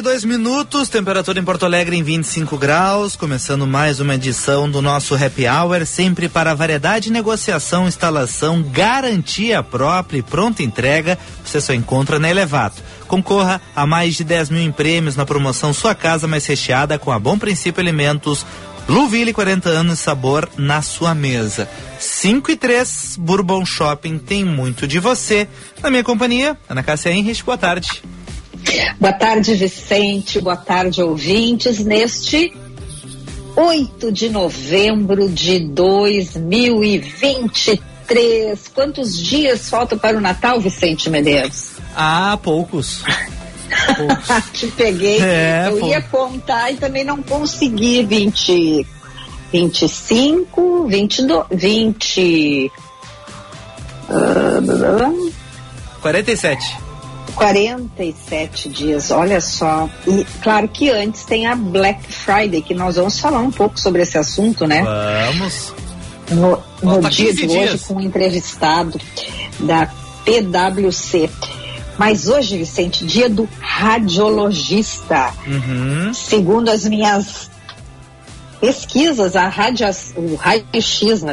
E dois minutos, temperatura em Porto Alegre em 25 graus, começando mais uma edição do nosso Happy Hour, sempre para variedade, negociação, instalação, garantia própria e pronta entrega, você só encontra na Elevato. Concorra a mais de 10 mil em prêmios na promoção Sua Casa Mais Recheada com a Bom Princípio Alimentos, Blueville 40 anos sabor na sua mesa. 5 e 3, Bourbon Shopping tem muito de você. Na minha companhia, Ana Cássia Henrich, boa tarde. Boa tarde, Vicente. Boa tarde, ouvintes. Neste 8 de novembro de 2023. Quantos dias faltam para o Natal, Vicente Medeiros? Ah, poucos. poucos. Te peguei. É, Eu pô. ia contar e também não consegui. 20, 25, 22, 20. Uh, 47. 47 dias, olha só. E claro que antes tem a Black Friday, que nós vamos falar um pouco sobre esse assunto, né? Vamos. No, no dia de dias. hoje, com um entrevistado da PWC. Mas hoje, Vicente, dia do radiologista. Uhum. Segundo as minhas pesquisas, a rádio, o raio-x, na,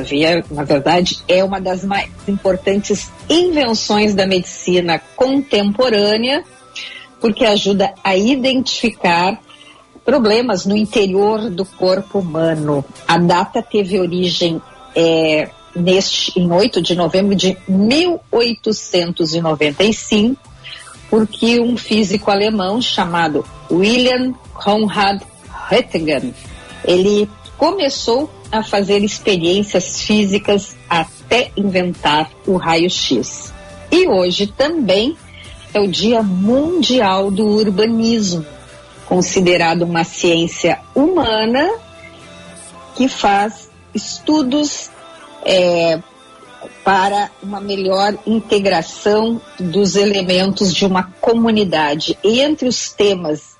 na verdade, é uma das mais importantes invenções da medicina contemporânea, porque ajuda a identificar problemas no interior do corpo humano. A data teve origem é, neste, em 8 de novembro de 1895, porque um físico alemão chamado William Conrad Röntgen ele começou a fazer experiências físicas até inventar o raio-x. E hoje também é o Dia Mundial do Urbanismo, considerado uma ciência humana que faz estudos é, para uma melhor integração dos elementos de uma comunidade. Entre os temas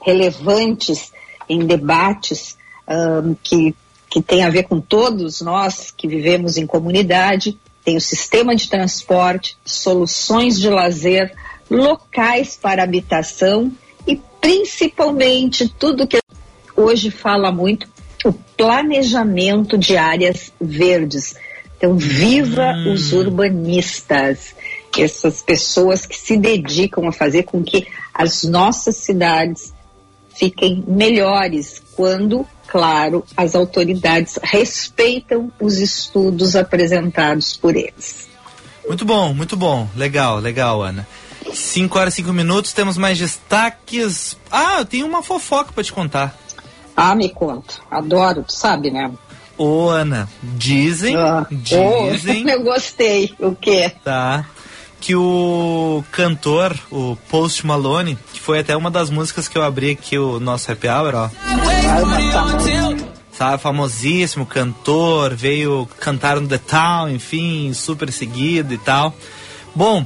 relevantes em debates um, que, que tem a ver com todos nós que vivemos em comunidade, tem o sistema de transporte, soluções de lazer, locais para habitação e principalmente tudo que hoje fala muito, o planejamento de áreas verdes. Então, viva hum. os urbanistas, essas pessoas que se dedicam a fazer com que as nossas cidades fiquem melhores quando claro, as autoridades respeitam os estudos apresentados por eles. Muito bom, muito bom. Legal, legal, Ana. 5 horas e 5 minutos, temos mais destaques. Ah, eu tenho uma fofoca para te contar. Ah, me conta. Adoro, tu sabe, né? Ô, Ana, dizem, ah, dizem... Oh, eu gostei. O quê? Tá que o cantor, o Post Malone, que foi até uma das músicas que eu abri aqui o nosso happy hour, ó. Sabe, famosíssimo cantor, veio cantar no The Town, enfim, super seguido e tal. Bom,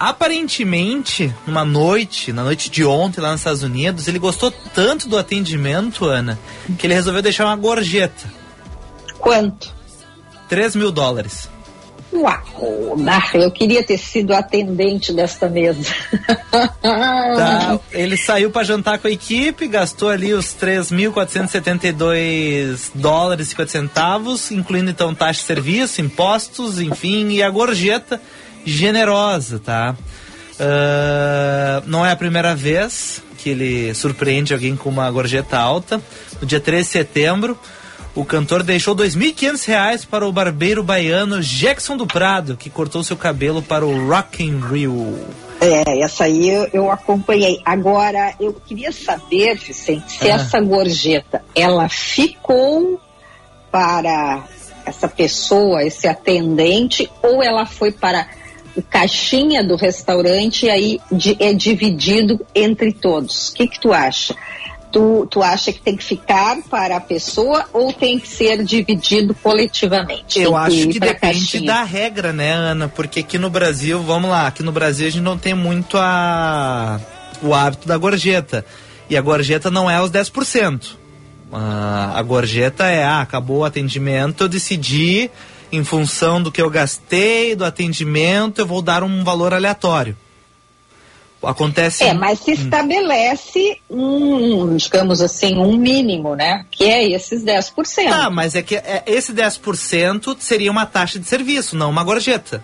aparentemente, numa noite, na noite de ontem lá nos Estados Unidos, ele gostou tanto do atendimento, Ana, que ele resolveu deixar uma gorjeta. Quanto? 3 mil dólares. Uau, eu queria ter sido atendente desta mesa. Tá, ele saiu para jantar com a equipe, gastou ali os 3.472 dólares e 50 centavos, incluindo então taxa de serviço, impostos, enfim, e a gorjeta generosa, tá? Uh, não é a primeira vez que ele surpreende alguém com uma gorjeta alta. No dia 13 de setembro, O cantor deixou R$ 2.500 para o barbeiro baiano Jackson do Prado, que cortou seu cabelo para o Rock in Rio. É, essa aí eu, eu acompanhei. Agora, eu queria saber, Vicente, se Ah. essa gorjeta, ela ficou para essa pessoa, esse atendente, ou ela foi para o caixinha do restaurante e aí é dividido entre todos? O que que tu acha? Tu, tu acha que tem que ficar para a pessoa ou tem que ser dividido coletivamente? Eu acho que depende caixinha? da regra, né, Ana? Porque aqui no Brasil, vamos lá, aqui no Brasil a gente não tem muito a o hábito da gorjeta. E a gorjeta não é os 10%. Ah, a gorjeta é, ah, acabou o atendimento, eu decidi, em função do que eu gastei, do atendimento, eu vou dar um valor aleatório. Acontece. É, mas se estabelece um, digamos assim, um mínimo, né? Que é esses 10%. Ah, mas é que é, esse 10% seria uma taxa de serviço, não uma gorjeta.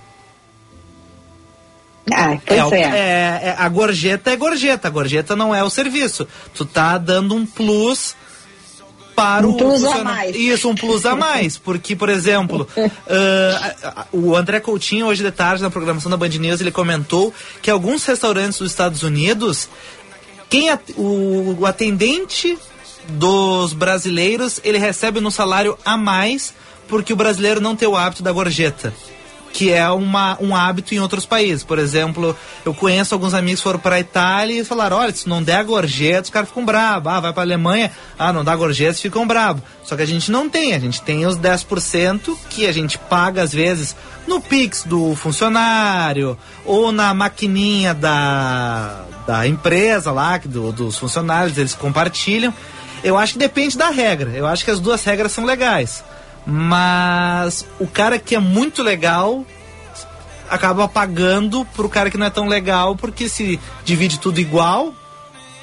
Ah, pois o- é. é- é- a gorjeta é gorjeta, a gorjeta não é o serviço. Tu tá dando um plus para Um o plus a mais. Isso, um plus a mais. Porque, por exemplo, a- o André Coutinho, hoje de tarde, na programação da Band News, ele comentou que alguns restaurantes dos Estados Unidos, quem at- o, o atendente dos brasileiros, ele recebe no salário a mais porque o brasileiro não tem o hábito da gorjeta que é uma, um hábito em outros países. Por exemplo, eu conheço alguns amigos que foram para a Itália e falaram: olha, se não der gorjeta, os caras ficam bravos. Ah, vai para a Alemanha, ah, não dá gorjeta, ficam bravos. Só que a gente não tem, a gente tem os 10% que a gente paga às vezes no Pix do funcionário ou na maquininha da, da empresa lá, do, dos funcionários, eles compartilham. Eu acho que depende da regra. Eu acho que as duas regras são legais. Mas o cara que é muito legal acaba pagando pro cara que não é tão legal, porque se divide tudo igual,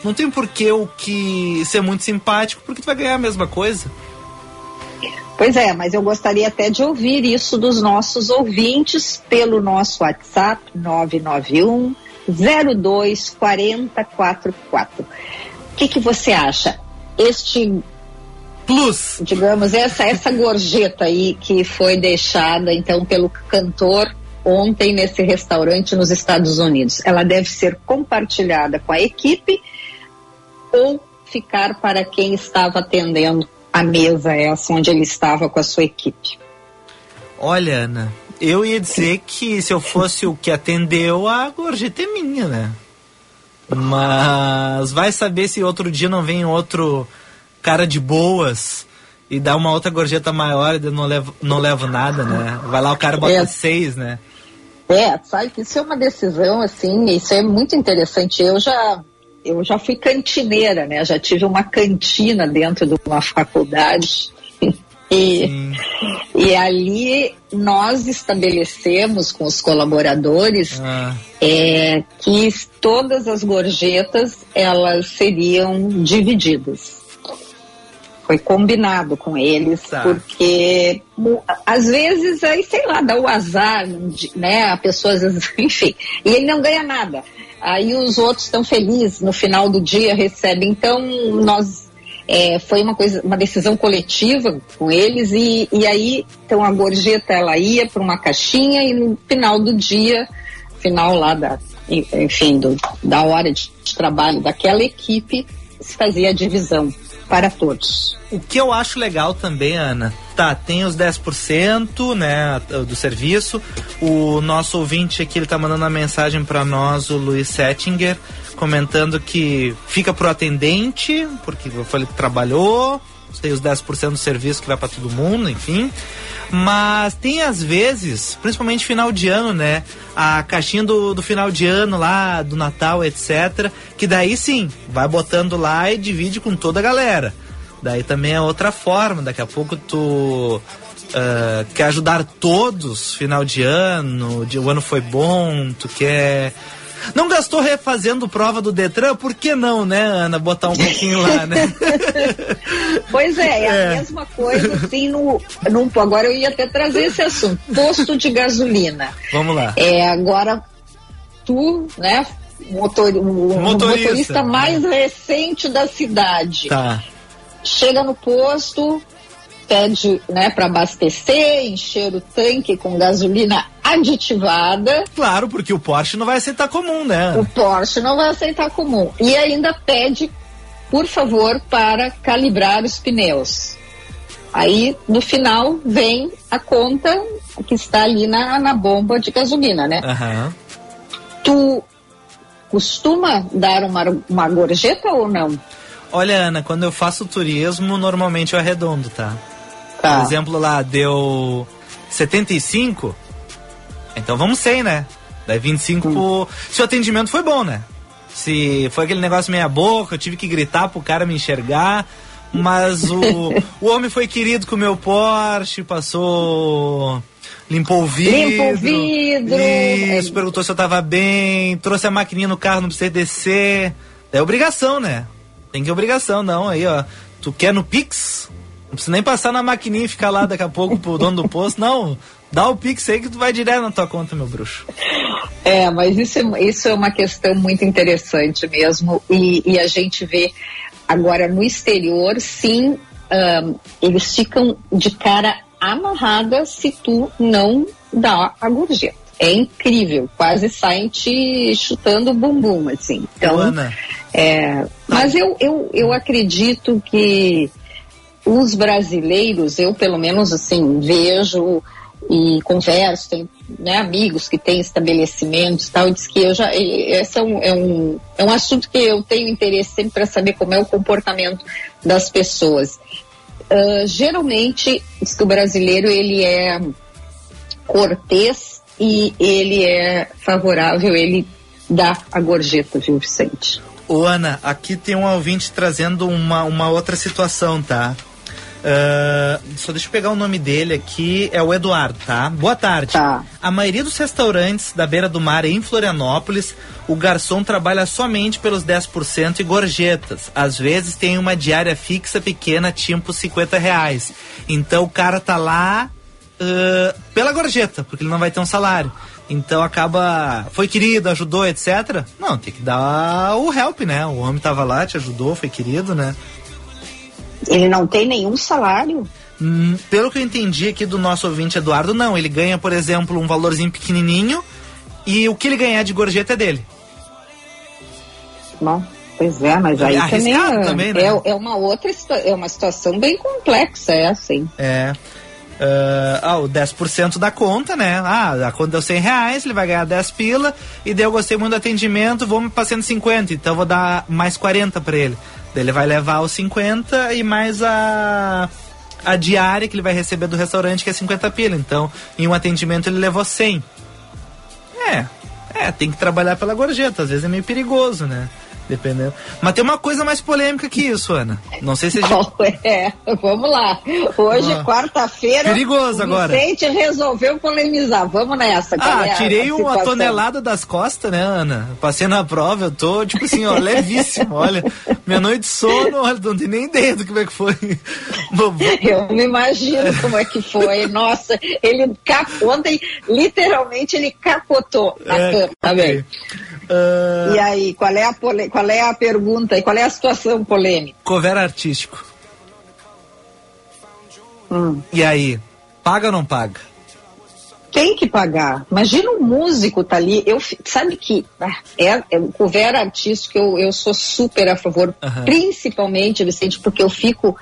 não tem por que o que ser muito simpático, porque tu vai ganhar a mesma coisa. Pois é, mas eu gostaria até de ouvir isso dos nossos ouvintes pelo nosso WhatsApp 991 02 4044. O que, que você acha? Este, Plus, digamos, essa, essa gorjeta aí que foi deixada então pelo cantor ontem nesse restaurante nos Estados Unidos, ela deve ser compartilhada com a equipe ou ficar para quem estava atendendo a mesa essa onde ele estava com a sua equipe? olha, Ana, eu ia dizer que se eu fosse o que atendeu, a gorjeta é minha, né? Mas vai saber se outro dia não vem outro cara de boas e dá uma outra gorjeta maior e não levo, não levo nada, né? Vai lá o cara bota É. seis, né? É, sabe que isso é uma decisão assim, isso é muito interessante. Eu já eu já fui cantineira, né? Já tive uma cantina dentro de uma faculdade. E, Sim. e ali nós estabelecemos com os colaboradores Ah, é, que todas as gorjetas elas seriam divididas. Foi combinado com eles, Tá. porque às vezes aí, sei lá, dá o azar, né? A pessoa enfim, e ele não ganha nada. Aí os outros estão felizes no final do dia, recebem. Então, nós é, foi uma coisa, uma decisão coletiva com eles e, e aí então a gorjeta ela ia para uma caixinha e no final do dia, final lá da, enfim, do, da hora de, de trabalho daquela equipe se fazia a divisão para todos. O que eu acho legal também, Ana, tá, tem os 10%, né, do serviço. O nosso ouvinte aqui, ele tá mandando uma mensagem para nós, o Luiz Settinger, comentando que fica pro atendente, porque eu falei que trabalhou, tem os 10% do serviço que vai para todo mundo, enfim. Mas tem às vezes, principalmente final de ano, né? A caixinha do, do final de ano lá, do Natal, etc. Que daí sim, vai botando lá e divide com toda a galera. Daí também é outra forma, daqui a pouco tu ah, quer ajudar todos, final de ano, de, o ano foi bom, tu quer. Não gastou refazendo prova do Detran? Por que não, né, Ana? Botar um pouquinho lá, né? Pois é, é, É. a mesma coisa assim no, no. Agora eu ia até trazer esse assunto. Posto de gasolina. Vamos lá. É, agora tu, né? Motor, o, Motorista. motorista mais recente da cidade. Tá. Chega no posto, pede né, para abastecer, encher o tanque com gasolina aditivada. Claro, porque o Porsche não vai aceitar comum, né? O Porsche não vai aceitar comum. E ainda pede, por favor, para calibrar os pneus. Aí, no final, vem a conta que está ali na, na bomba de gasolina, né? Aham. Tu costuma dar uma, uma gorjeta ou não? Olha, Ana, quando eu faço turismo, normalmente eu arredondo, tá? Tá. Por exemplo, lá deu 75, então vamos 100, né? Daí 25 pro... Se o atendimento foi bom, né? Se foi aquele negócio meia boca, eu tive que gritar pro cara me enxergar, mas o, o homem foi querido com o meu Porsche, passou... Limpou o vidro. Limpa o vidro. Isso, perguntou se eu tava bem, trouxe a maquininha no carro, não precisa descer. É obrigação, né? Tem que obrigação, não. Aí, ó. Tu quer no Pix? Não precisa nem passar na maquininha e ficar lá daqui a pouco pro dono do posto. Não. Dá o Pix aí que tu vai direto na tua conta, meu bruxo. É, mas isso é, isso é uma questão muito interessante mesmo. E, e a gente vê agora no exterior, sim, ahn, eles ficam de cara amarrada se tu não dá a gorjeta. É incrível, quase saem te chutando o bumbum, assim. Então, Ana, é, mas eu, eu, eu acredito que os brasileiros, eu pelo menos assim, vejo e converso, tenho né, amigos que têm estabelecimentos e tal, diz que eu já. e- Esse é um, é, um, é um assunto que eu tenho interesse sempre para saber como é o comportamento das pessoas. Ah, geralmente, diz que o brasileiro ele é cortês e ele é favorável, ele dá a gorjeta, viu, Vicente? Ô, Ana, aqui tem um ouvinte trazendo uma, uma outra situação, tá? Ah, só deixa eu pegar o nome dele aqui, é o Eduardo, tá? Boa tarde. Tá. A maioria dos restaurantes da beira do mar em Florianópolis, o garçom trabalha somente pelos 10% e gorjetas. Às vezes tem uma diária fixa pequena, tipo 50 reais. Então o cara tá lá ah, pela gorjeta, porque ele não vai ter um salário. Então acaba. Foi querido, ajudou, etc. Não, tem que dar o help, né? O homem tava lá, te ajudou, foi querido, né? Ele não tem nenhum salário. Hum, pelo que eu entendi aqui do nosso ouvinte Eduardo, não. Ele ganha, por exemplo, um valorzinho pequenininho e o que ele ganhar de gorjeta é dele. Bom, pois é, mas aí É também, é, também, né? é, é uma outra é uma situação bem complexa, é assim. É. Ah, ah, o 10% da conta, né? Ah, a conta deu 100 reais, ele vai ganhar 10 pila. E daí eu gostei muito do atendimento, vou para 150, então vou dar mais 40 para ele. Ele vai levar os 50 e mais a, a diária que ele vai receber do restaurante, que é 50 pila. Então, em um atendimento ele levou 100. É, é, tem que trabalhar pela gorjeta, às vezes é meio perigoso, né? Dependendo. Mas tem uma coisa mais polêmica que isso, Ana. Não sei se a gente é? Vamos lá. Hoje, Ah. quarta-feira. Perigoso o agora. Vicente resolveu polemizar. Vamos nessa. Ah, é tirei uma tonelada das costas, né, Ana? Passei na prova, eu tô, tipo assim, ó, levíssimo, olha. Minha noite de sono, olha, não tenho nem ideia do como é que foi. Eu me imagino como é que foi. Nossa, ele cap... ontem, literalmente, ele capotou a É, cama. Tá bem. Ah, E aí, qual é, a pole... qual é a pergunta e qual é a situação polêmica? cover artístico. Hum. E aí, paga ou não paga? Tem que pagar. Imagina um músico tá ali. Eu, sabe que ah, é, é o cover artístico, eu, eu sou super a favor, Aham. principalmente, Vicente, porque eu fico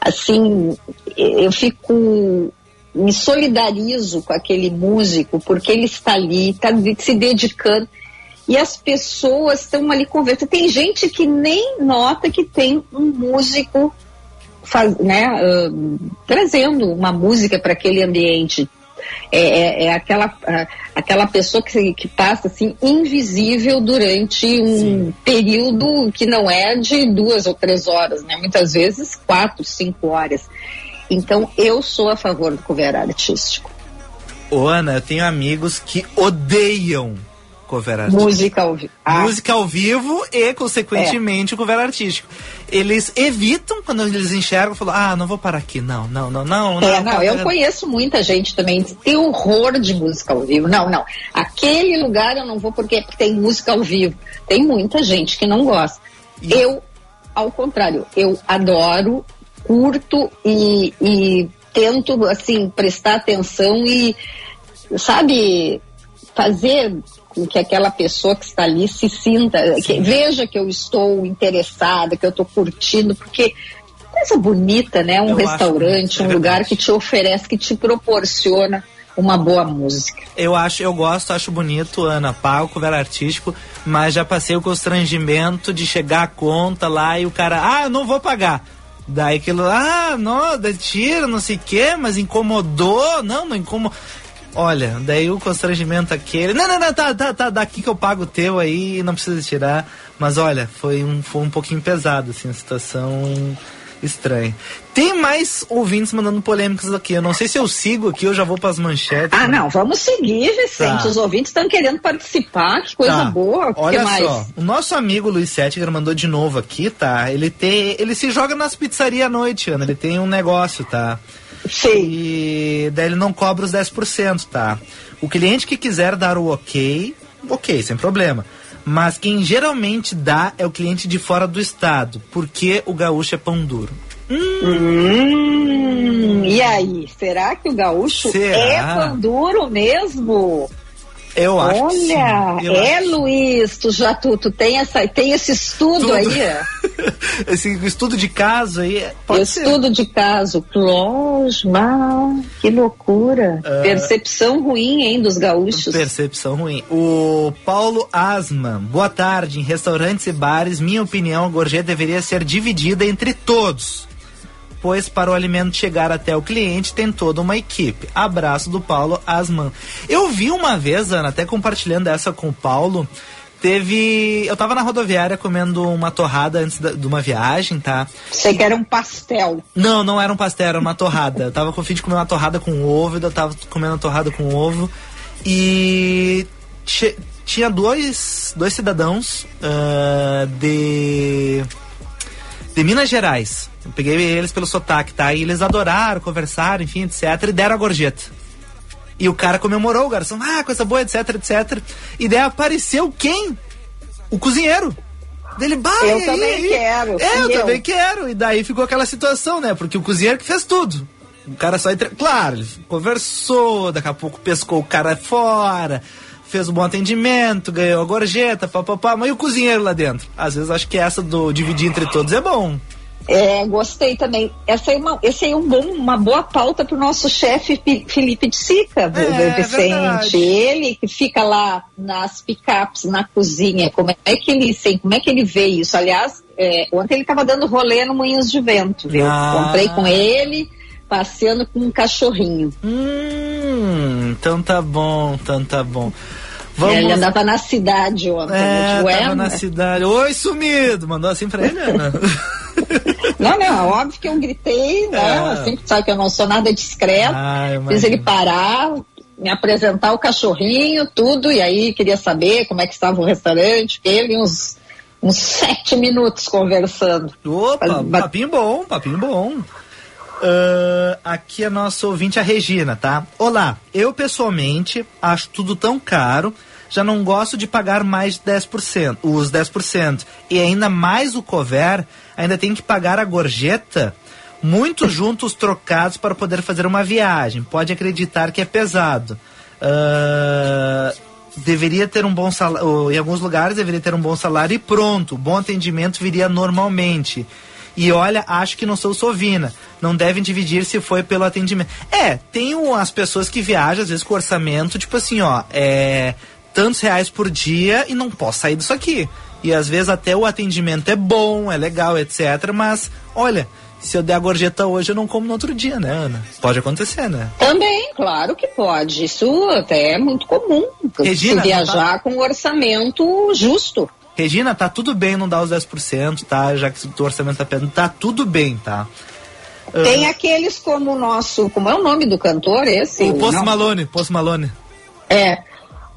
assim, eu fico me solidarizo com aquele músico, porque ele está ali, está se dedicando. E as pessoas estão ali conversando. Tem gente que nem nota que tem um músico faz, né, ah, trazendo uma música para aquele ambiente. É, é- é aquela, ah, aquela pessoa que, que passa assim invisível durante um período que não é de duas ou três horas, né? Muitas vezes quatro, cinco horas. Então eu sou a favor do cover artístico. Ô, Ana, eu tenho amigos que odeiam cover artístico. Música ao vivo. Ah, Música ao vivo e, consequentemente, o cover artístico. Eles evitam quando eles enxergam, falam, ah, não vou parar aqui, não, não, não, não. É, não, eu cover- conheço muita gente também que tem horror de música ao vivo. Não, não. Aquele lugar eu não vou porque tem música ao vivo. Tem muita gente que não gosta. E- Eu, ao contrário, eu adoro curto e, e tento, assim, prestar atenção e, sabe, fazer com que aquela pessoa que está ali se sinta, que veja que eu estou interessada, que eu estou curtindo, porque coisa bonita, né? Um eu restaurante, acho, um é lugar que te oferece, que te proporciona uma boa música. Eu acho, eu gosto, acho bonito, Ana, palco, ver artístico, mas já passei o constrangimento de chegar a conta lá e o cara, ah, eu não vou pagar. Daí aquilo, ah, não, tira, não sei o quê, mas incomodou, não, não incomodou. Olha, daí o constrangimento aquele. Não, não, não, tá, tá, tá, daqui que eu pago o teu aí, não precisa tirar. Mas olha, foi um, foi um pouquinho pesado, assim, a situação estranho. Tem mais ouvintes mandando polêmicas aqui. Eu não sei se eu sigo aqui, eu já vou para as manchetes. Ah, né? não, vamos seguir, Vicente. Tá. Os ouvintes estão querendo participar, que coisa tá. boa. Olha mais? só, o nosso amigo Luiz Settinger mandou de novo aqui, tá? Ele tem, ele se joga nas pizzarias à noite, Ana. Ele tem um negócio, tá? Sim. E daí ele não cobra os 10%, tá? O cliente que quiser dar o ok, ok, sem problema. Mas quem geralmente dá é o cliente de fora do estado, porque o gaúcho é pão duro. Hum. Hum, e aí, será que o gaúcho será? é pão duro mesmo? Eu acho Olha, eu é acho. Luiz, tu já tu, tu tem, essa, tem esse estudo Tudo. aí? esse estudo de caso aí? Pode estudo ser. de caso, Closma, que loucura. Uh, percepção ruim, hein, dos gaúchos. Percepção ruim. O Paulo Asman, boa tarde. Em restaurantes e bares, minha opinião, a gorjeta deveria ser dividida entre todos pois para o alimento chegar até o cliente tem toda uma equipe. Abraço do Paulo Asman. Eu vi uma vez, Ana, até compartilhando essa com o Paulo, teve. Eu tava na rodoviária comendo uma torrada antes da, de uma viagem, tá? Sei que era um pastel. Não, não era um pastel, era uma torrada. eu tava com fim de comer uma torrada com ovo, eu tava comendo uma torrada com ovo. E tinha dois, dois cidadãos uh, de. De Minas Gerais. Eu peguei eles pelo sotaque, tá? E eles adoraram, conversaram, enfim, etc. E deram a gorjeta. E o cara comemorou, o garçom, ah, coisa boa, etc, etc. E daí apareceu quem? O cozinheiro. Dele, bah, eu também aí? quero. É, eu, eu, também quero. E daí ficou aquela situação, né? Porque o cozinheiro que fez tudo. O cara só entre... Claro, ele conversou, daqui a pouco pescou o cara fora, fez um bom atendimento, ganhou a gorjeta, papapá, mas e o cozinheiro lá dentro? Às vezes acho que essa do dividir entre todos é bom. É, gostei também. Essa é uma, esse é um bom, uma boa pauta para o nosso chefe Felipe de Sica, é, Vicente. É ele que fica lá nas picapes, na cozinha. Como é que ele, assim, como é que ele vê isso? Aliás, é, ontem ele estava dando rolê no Moinhos de Vento, viu? Ah. Comprei com ele, passeando com um cachorrinho. Hum, então tá bom, então tá bom. Vamos... Ele andava na cidade ontem. É, tava na cidade. Oi, sumido! Mandou assim pra ele, Ana. Não, não, é óbvio que eu gritei, né? É. Assim, sabe que eu não sou nada discreto. Ah, fiz ele parar, me apresentar o cachorrinho, tudo, e aí queria saber como é que estava o restaurante. Ele uns, uns sete minutos conversando. Opa, Mas, papinho bom, papinho bom. Uh, aqui é nosso ouvinte, a Regina, tá? Olá, eu pessoalmente acho tudo tão caro já não gosto de pagar mais de 10%, os 10%. E ainda mais o cover, ainda tem que pagar a gorjeta, muito juntos trocados para poder fazer uma viagem. Pode acreditar que é pesado. Uh, deveria ter um bom salário, em alguns lugares deveria ter um bom salário e pronto, bom atendimento viria normalmente. E olha, acho que não sou sovina. Não devem dividir se foi pelo atendimento. É, tem as pessoas que viajam, às vezes, com orçamento, tipo assim, ó, é tantos reais por dia e não posso sair disso aqui. E às vezes até o atendimento é bom, é legal, etc. Mas, olha, se eu der a gorjeta hoje, eu não como no outro dia, né, Ana? Pode acontecer, né? Também, claro que pode. Isso até é muito comum. Regina, se viajar tá... com um orçamento justo. Regina, tá tudo bem não dar os 10%, tá? Já que o orçamento tá pedindo, tá tudo bem, tá? Tem uh... aqueles como o nosso, como é o nome do cantor esse? O Post Malone, Post Malone. É,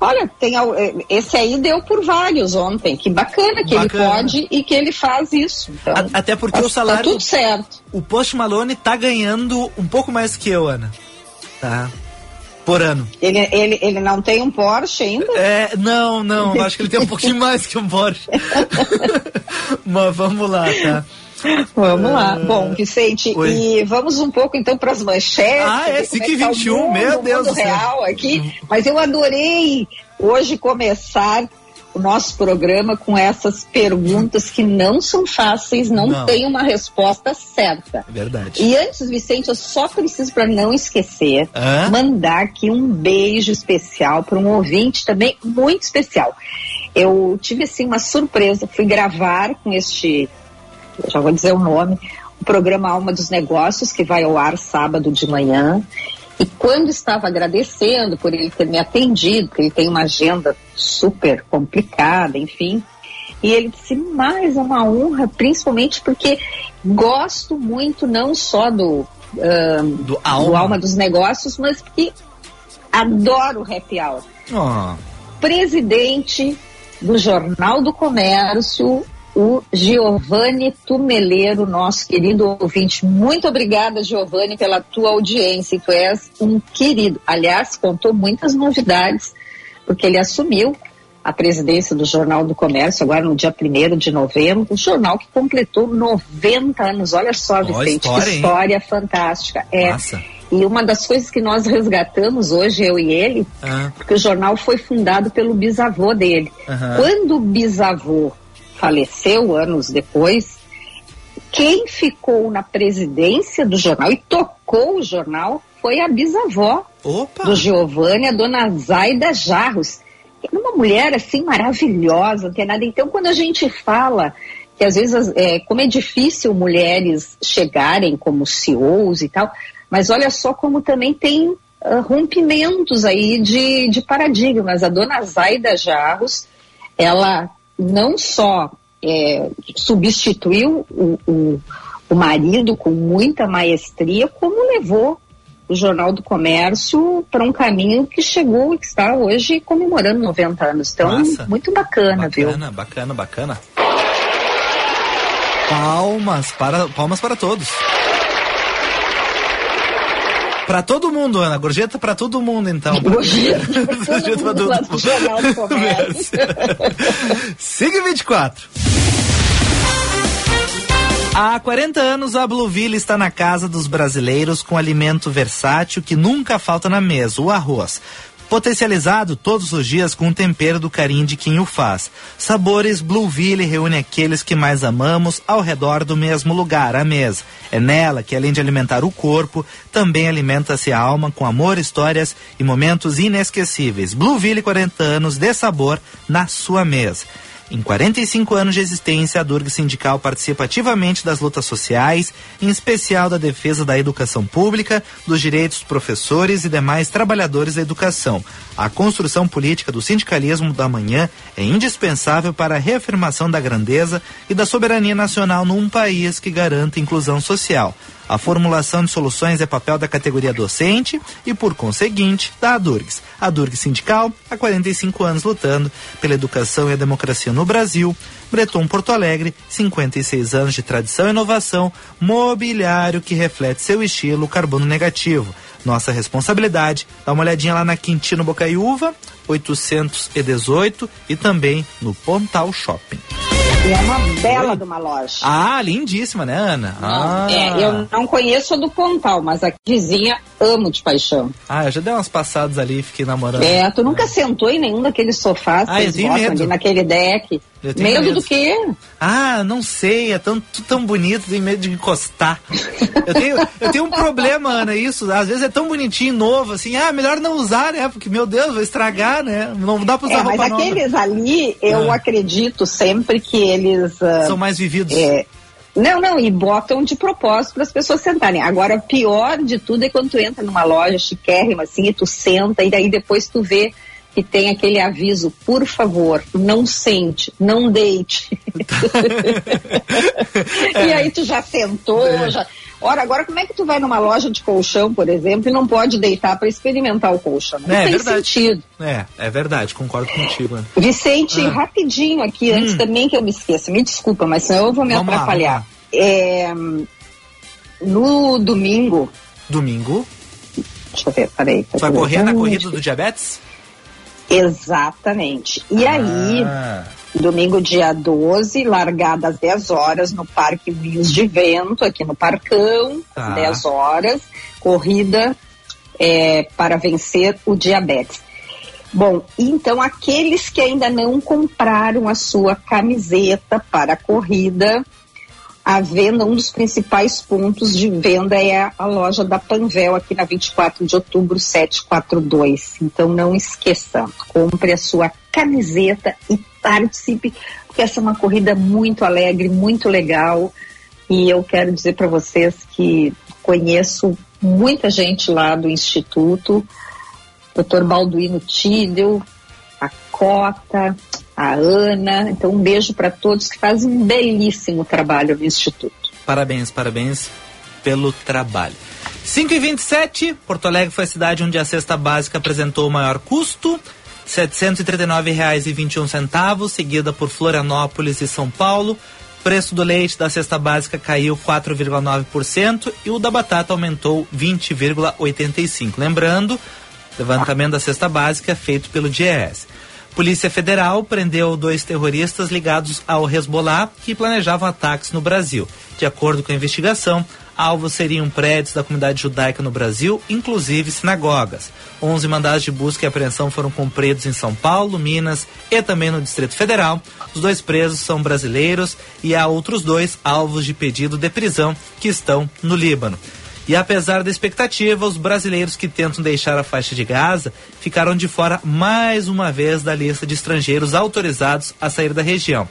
Olha, tem, é, esse aí deu por vários ontem. Que bacana que bacana. ele pode e que ele faz isso. Então, A, até porque tá, o salário. Tá tudo certo. O Post Malone tá ganhando um pouco mais que eu, Ana. Tá. Por ano. Ele, ele, ele não tem um Porsche ainda? É, não, não. acho que ele tem um pouquinho mais que um Porsche. Mas vamos lá, tá? Vamos lá. Bom, Vicente, Oi. e vamos um pouco então para as manchetes. Ah, é, SIC 21, é tá meu Deus do céu. real aqui. Mas eu adorei hoje começar o nosso programa com essas perguntas que não são fáceis, não, não. tem uma resposta certa. É verdade. E antes, Vicente, eu só preciso, para não esquecer, Hã? mandar aqui um beijo especial para um ouvinte também muito especial. Eu tive assim uma surpresa, fui gravar com este, já vou dizer o nome, o programa Alma dos Negócios, que vai ao ar sábado de manhã. E quando estava agradecendo por ele ter me atendido, porque ele tem uma agenda super complicada, enfim, e ele disse, mais é uma honra, principalmente porque gosto muito não só do, uh, do, alma. do, alma. dos Negócios, mas porque adoro o happy hour. Oh. Presidente do Jornal do Comércio, o Giovanni Tumeleiro, nosso querido ouvinte. Muito obrigada, Giovanni, pela tua audiência. Tu és um querido. Aliás, contou muitas novidades, porque ele assumiu a presidência do Jornal do Comércio, agora no dia 1 de novembro, um jornal que completou 90 anos. Olha só, Vicente, oh, história, que história hein? fantástica. É. Massa. E uma das coisas que nós resgatamos hoje, eu e ele, ah. porque o jornal foi fundado pelo bisavô dele. Quando o bisavô faleceu anos depois, quem ficou na presidência do jornal e tocou o jornal foi a bisavó Opa. do Giovanni, a dona Zaida Jarros. Uma mulher assim maravilhosa, não tem nada. Então, quando a gente fala que às vezes é, como é difícil mulheres chegarem como CEOs e tal, mas olha só como também tem uh, rompimentos aí de, de paradigmas. A dona Zaida Jarros, ela não só é, substituiu o, o, o marido com muita maestria, como levou o Jornal do Comércio para um caminho que chegou e que está hoje comemorando 90 anos. Então, Massa. muito bacana, bacana, viu? Bacana, bacana, bacana. Palmas para, palmas para todos. Para todo mundo, Ana. Gorjeta para todo mundo, então. Gorjeta para todo mundo. Jornal do Comércio. Siga 24. Há 40 anos, a Blueville está na casa dos brasileiros com alimento versátil que nunca falta na mesa, o arroz potencializado todos os dias com o tempero do carinho de quem o faz. Sabores Blueville reúne aqueles que mais amamos ao redor do mesmo lugar, a mesa. É nela que, além de alimentar o corpo, também alimenta-se a alma com amor, histórias e momentos inesquecíveis. Blueville 40 anos de sabor na sua mesa. Em 45 anos de existência, a Durg Sindical participa ativamente das lutas sociais, em especial da defesa da educação pública, dos direitos dos professores e demais trabalhadores da educação. A construção política do sindicalismo da manhã é indispensável para a reafirmação da grandeza e da soberania nacional num país que garanta inclusão social. A formulação de soluções é papel da categoria docente e, por conseguinte, da ADURGS. A ADURGS Sindical, há 45 anos lutando pela educação e a democracia no Brasil. Breton Porto Alegre, 56 anos de tradição e inovação, mobiliário que reflete seu estilo carbono negativo. Nossa responsabilidade, dá uma olhadinha lá na Quintino Bocaiúva, 818 e também no Pontal Shopping. E é uma bela Oi? de uma loja. Ah, lindíssima, né, Ana? Ah. É, eu não conheço a do Pontal, mas a vizinha amo de paixão. Ah, eu já dei umas passadas ali e fiquei namorando. É, tu nunca é. sentou em nenhum daqueles sofás ah, que eles botam ali naquele deck. Medo, medo, do quê? Ah, não sei, é tão, tão bonito, tem medo de encostar. eu, tenho, eu tenho um problema, Ana, isso. Às vezes é tão bonitinho, novo, assim, ah, melhor não usar, né? Porque, meu Deus, vai estragar, né? Não dá pra usar é, roupa mas aqueles ali, eu ah. acredito sempre que eles... Uh, São mais vividos. É, não, não, e botam de propósito para as pessoas sentarem. Agora, o pior de tudo é quando tu entra numa loja chiquérrima assim e tu senta e daí depois tu vê que tem aquele aviso, por favor, não sente, não deite. é. E aí tu já sentou, é. já. Ora, agora como é que tu vai numa loja de colchão, por exemplo, e não pode deitar para experimentar o colchão? Não é, tem verdade. sentido. É, é verdade, concordo contigo. Né? Vicente, ah. rapidinho aqui, antes hum. também que eu me esqueça, me desculpa, mas senão eu vou me vamos atrapalhar. Lá, é, no domingo. Domingo? Deixa eu ver, peraí. Tá vai correr na corrida do diabetes? Exatamente. E ah. aí, Domingo, dia 12, largada às 10 horas no Parque Moinhos de Vento, aqui no Parcão, Tá. às 10 horas. Corrida é, para vencer o diabetes. Bom, então aqueles que ainda não compraram a sua camiseta para a corrida, a venda, um dos principais pontos de venda é a, loja da Panvel, aqui na 24 de outubro, 742. Então não esqueça, compre a sua camiseta e participe, porque essa é uma corrida muito alegre, muito legal. E eu quero dizer para vocês que conheço muita gente lá do Instituto, Dr. Balduino Tidel, a Cota, a Ana. Então, um beijo para todos que fazem um belíssimo trabalho no Instituto. Parabéns, parabéns pelo trabalho. 5 e 27 Porto Alegre foi a cidade onde a cesta básica apresentou o maior custo. R$ 739,21, seguida por Florianópolis e São Paulo. Preço do leite da cesta básica caiu 4,9% e o da batata aumentou 20,85%. Lembrando, levantamento da cesta básica é feito pelo DIES. Polícia Federal prendeu dois terroristas ligados ao Hezbollah que planejavam ataques no Brasil. De acordo com a investigação, alvos seriam prédios da comunidade judaica no Brasil, inclusive sinagogas. 11 mandados de busca e apreensão foram cumpridos em São Paulo, Minas e também no Distrito Federal. Os dois presos são brasileiros e há outros dois alvos de pedido de prisão que estão no Líbano. E apesar da expectativa, os brasileiros que tentam deixar a faixa de Gaza ficaram de fora mais uma vez da lista de estrangeiros autorizados a sair da região.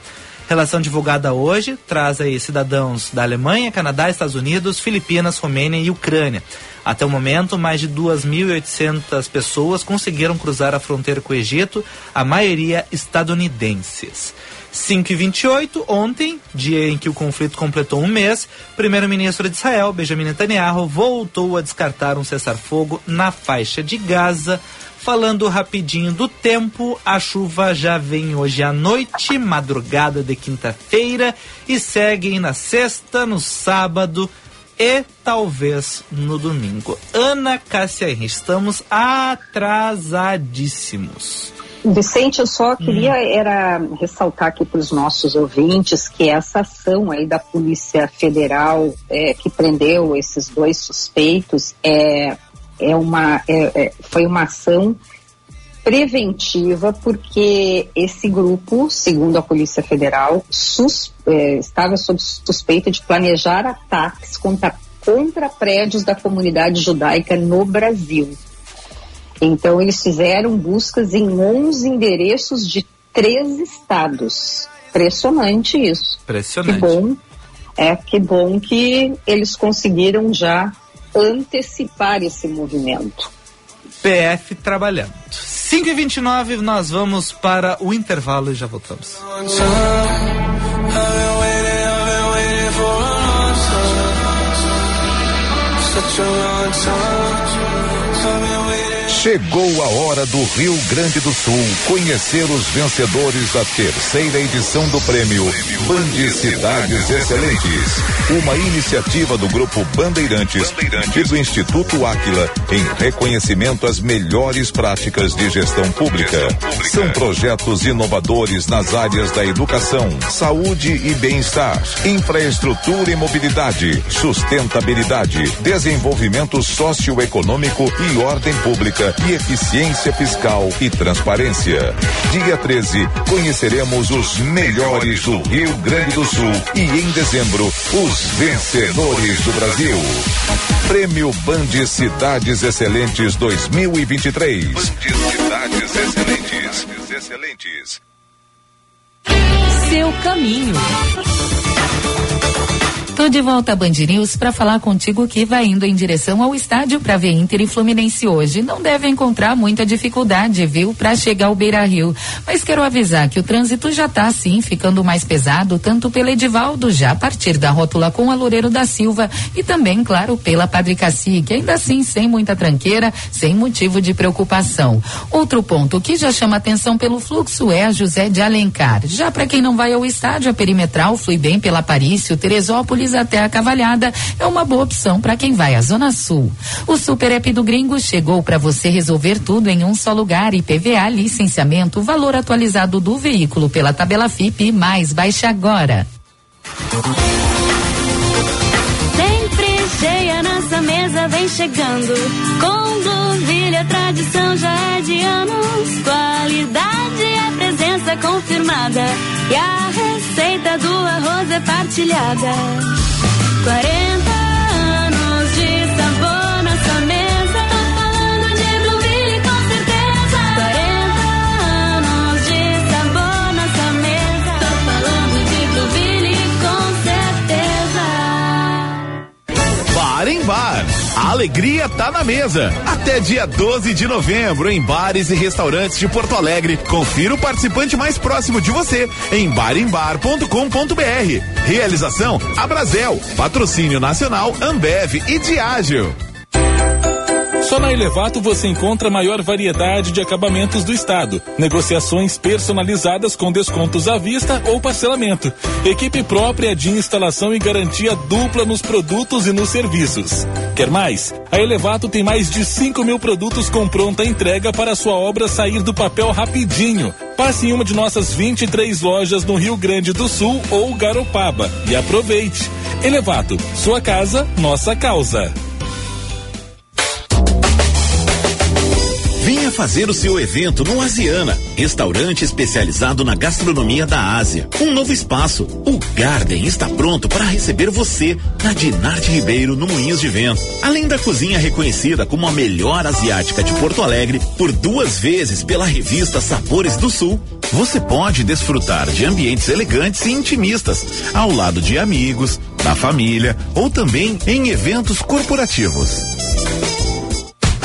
Relação divulgada hoje traz aí cidadãos da Alemanha, Canadá, Estados Unidos, Filipinas, Romênia e Ucrânia. Até o momento, mais de 2.800 pessoas conseguiram cruzar a fronteira com o Egito, a maioria estadunidenses. 5 e 28 ontem, dia em que o conflito completou um mês, primeiro-ministro de Israel, Benjamin Netanyahu, voltou a descartar um cessar-fogo na faixa de Gaza. Falando rapidinho do tempo, a chuva já vem hoje à noite, madrugada de quinta-feira, e segue na sexta, no sábado e talvez no domingo. Ana Henrique, estamos atrasadíssimos. Vicente, eu só queria era ressaltar aqui para os nossos ouvintes que essa ação aí da Polícia Federal é, que prendeu esses dois suspeitos é, é uma, é, é, foi uma ação preventiva porque esse grupo, segundo a Polícia Federal, sus, é, estava sob suspeita de planejar ataques contra, contra prédios da comunidade judaica no Brasil. Então, eles fizeram buscas em 11 endereços de três estados. Impressionante isso. Impressionante. Que bom, é, que bom que eles conseguiram já antecipar esse movimento. PF trabalhando. 5 e 29 nós vamos para o intervalo e já voltamos. Chegou a hora do Rio Grande do Sul conhecer os vencedores da terceira edição do prêmio Band Cidades Excelentes. Uma iniciativa do Grupo Bandeirantes, e do Instituto Áquila em reconhecimento às melhores práticas de gestão pública. São projetos inovadores nas áreas da educação, saúde e bem-estar, infraestrutura e mobilidade, sustentabilidade, desenvolvimento socioeconômico e ordem pública e eficiência fiscal e transparência. Dia 13, conheceremos os melhores do Rio Grande do Sul e em dezembro, os vencedores do Brasil. Prêmio Band Cidades Excelentes 2023. Band Cidades Excelentes. Excelentes. Seu caminho. Tô de volta a Band News para falar contigo que vai indo em direção ao estádio para ver Inter e Fluminense hoje. Não deve encontrar muita dificuldade, viu, para chegar ao Beira Rio. Mas quero avisar que o trânsito já tá sim ficando mais pesado, tanto pela Edivaldo, já a partir da rótula com a Loureiro da Silva e também, claro, pela Padre Cacique. Ainda assim, sem muita tranqueira, sem motivo de preocupação. Outro ponto que já chama atenção pelo fluxo é a José de Alencar. Já para quem não vai ao estádio, a perimetral flui bem pela Parício, Teresópolis até a Cavalhada é uma boa opção para quem vai à Zona Sul. O Super App do Gringo chegou para você resolver tudo em um só lugar e PVA, licenciamento, valor atualizado do veículo pela tabela FIP mais baixe agora. Vem chegando. Com Blueville a tradição já é de anos. Qualidade é presença confirmada. E a receita do arroz é partilhada. 40 anos de sabor na sua mesa. Tô falando de Blueville com certeza. 40 anos de sabor na sua mesa. Tô falando de Blueville com certeza. Bar em Bar. A alegria tá na mesa. Até dia 12 de novembro, em bares e restaurantes de Porto Alegre. Confira o participante mais próximo de você em barembar.com.br. Realização Abrazel. Patrocínio Nacional Ambev e Diágio. Só na Elevato você encontra a maior variedade de acabamentos do estado. Negociações personalizadas com descontos à vista ou parcelamento. Equipe própria de instalação e garantia dupla nos produtos e nos serviços. Quer mais? A Elevato tem mais de 5 mil produtos com pronta entrega para sua obra sair do papel rapidinho. Passe em uma de nossas 23 lojas no Rio Grande do Sul ou Garopaba e aproveite. Elevato, sua casa, nossa causa. Venha fazer o seu evento no Asiana, restaurante especializado na gastronomia da Ásia. Um novo espaço. O Garden está pronto para receber você na Dinarte Ribeiro, no Moinhos de Vento. Além da cozinha reconhecida como a melhor asiática de Porto Alegre por duas vezes pela revista Sabores do Sul, você pode desfrutar de ambientes elegantes e intimistas, ao lado de amigos, da família ou também em eventos corporativos.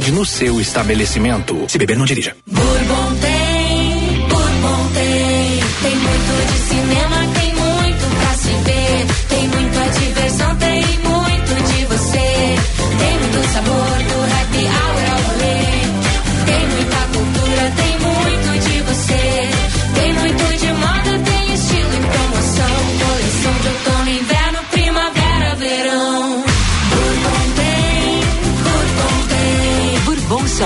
qualidade no seu estabelecimento. Se beber, não dirija. Bourbon tem,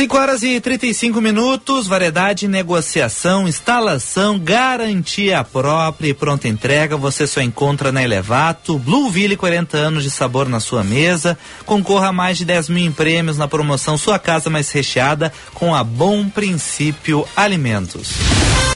5 horas e 35 minutos, variedade, negociação, instalação, garantia própria e pronta entrega. Você só encontra na Elevato. Blueville, 40 anos de sabor na sua mesa. Concorra a mais de 10 mil em prêmios na promoção Sua Casa Mais Recheada com a Bom Princípio Alimentos.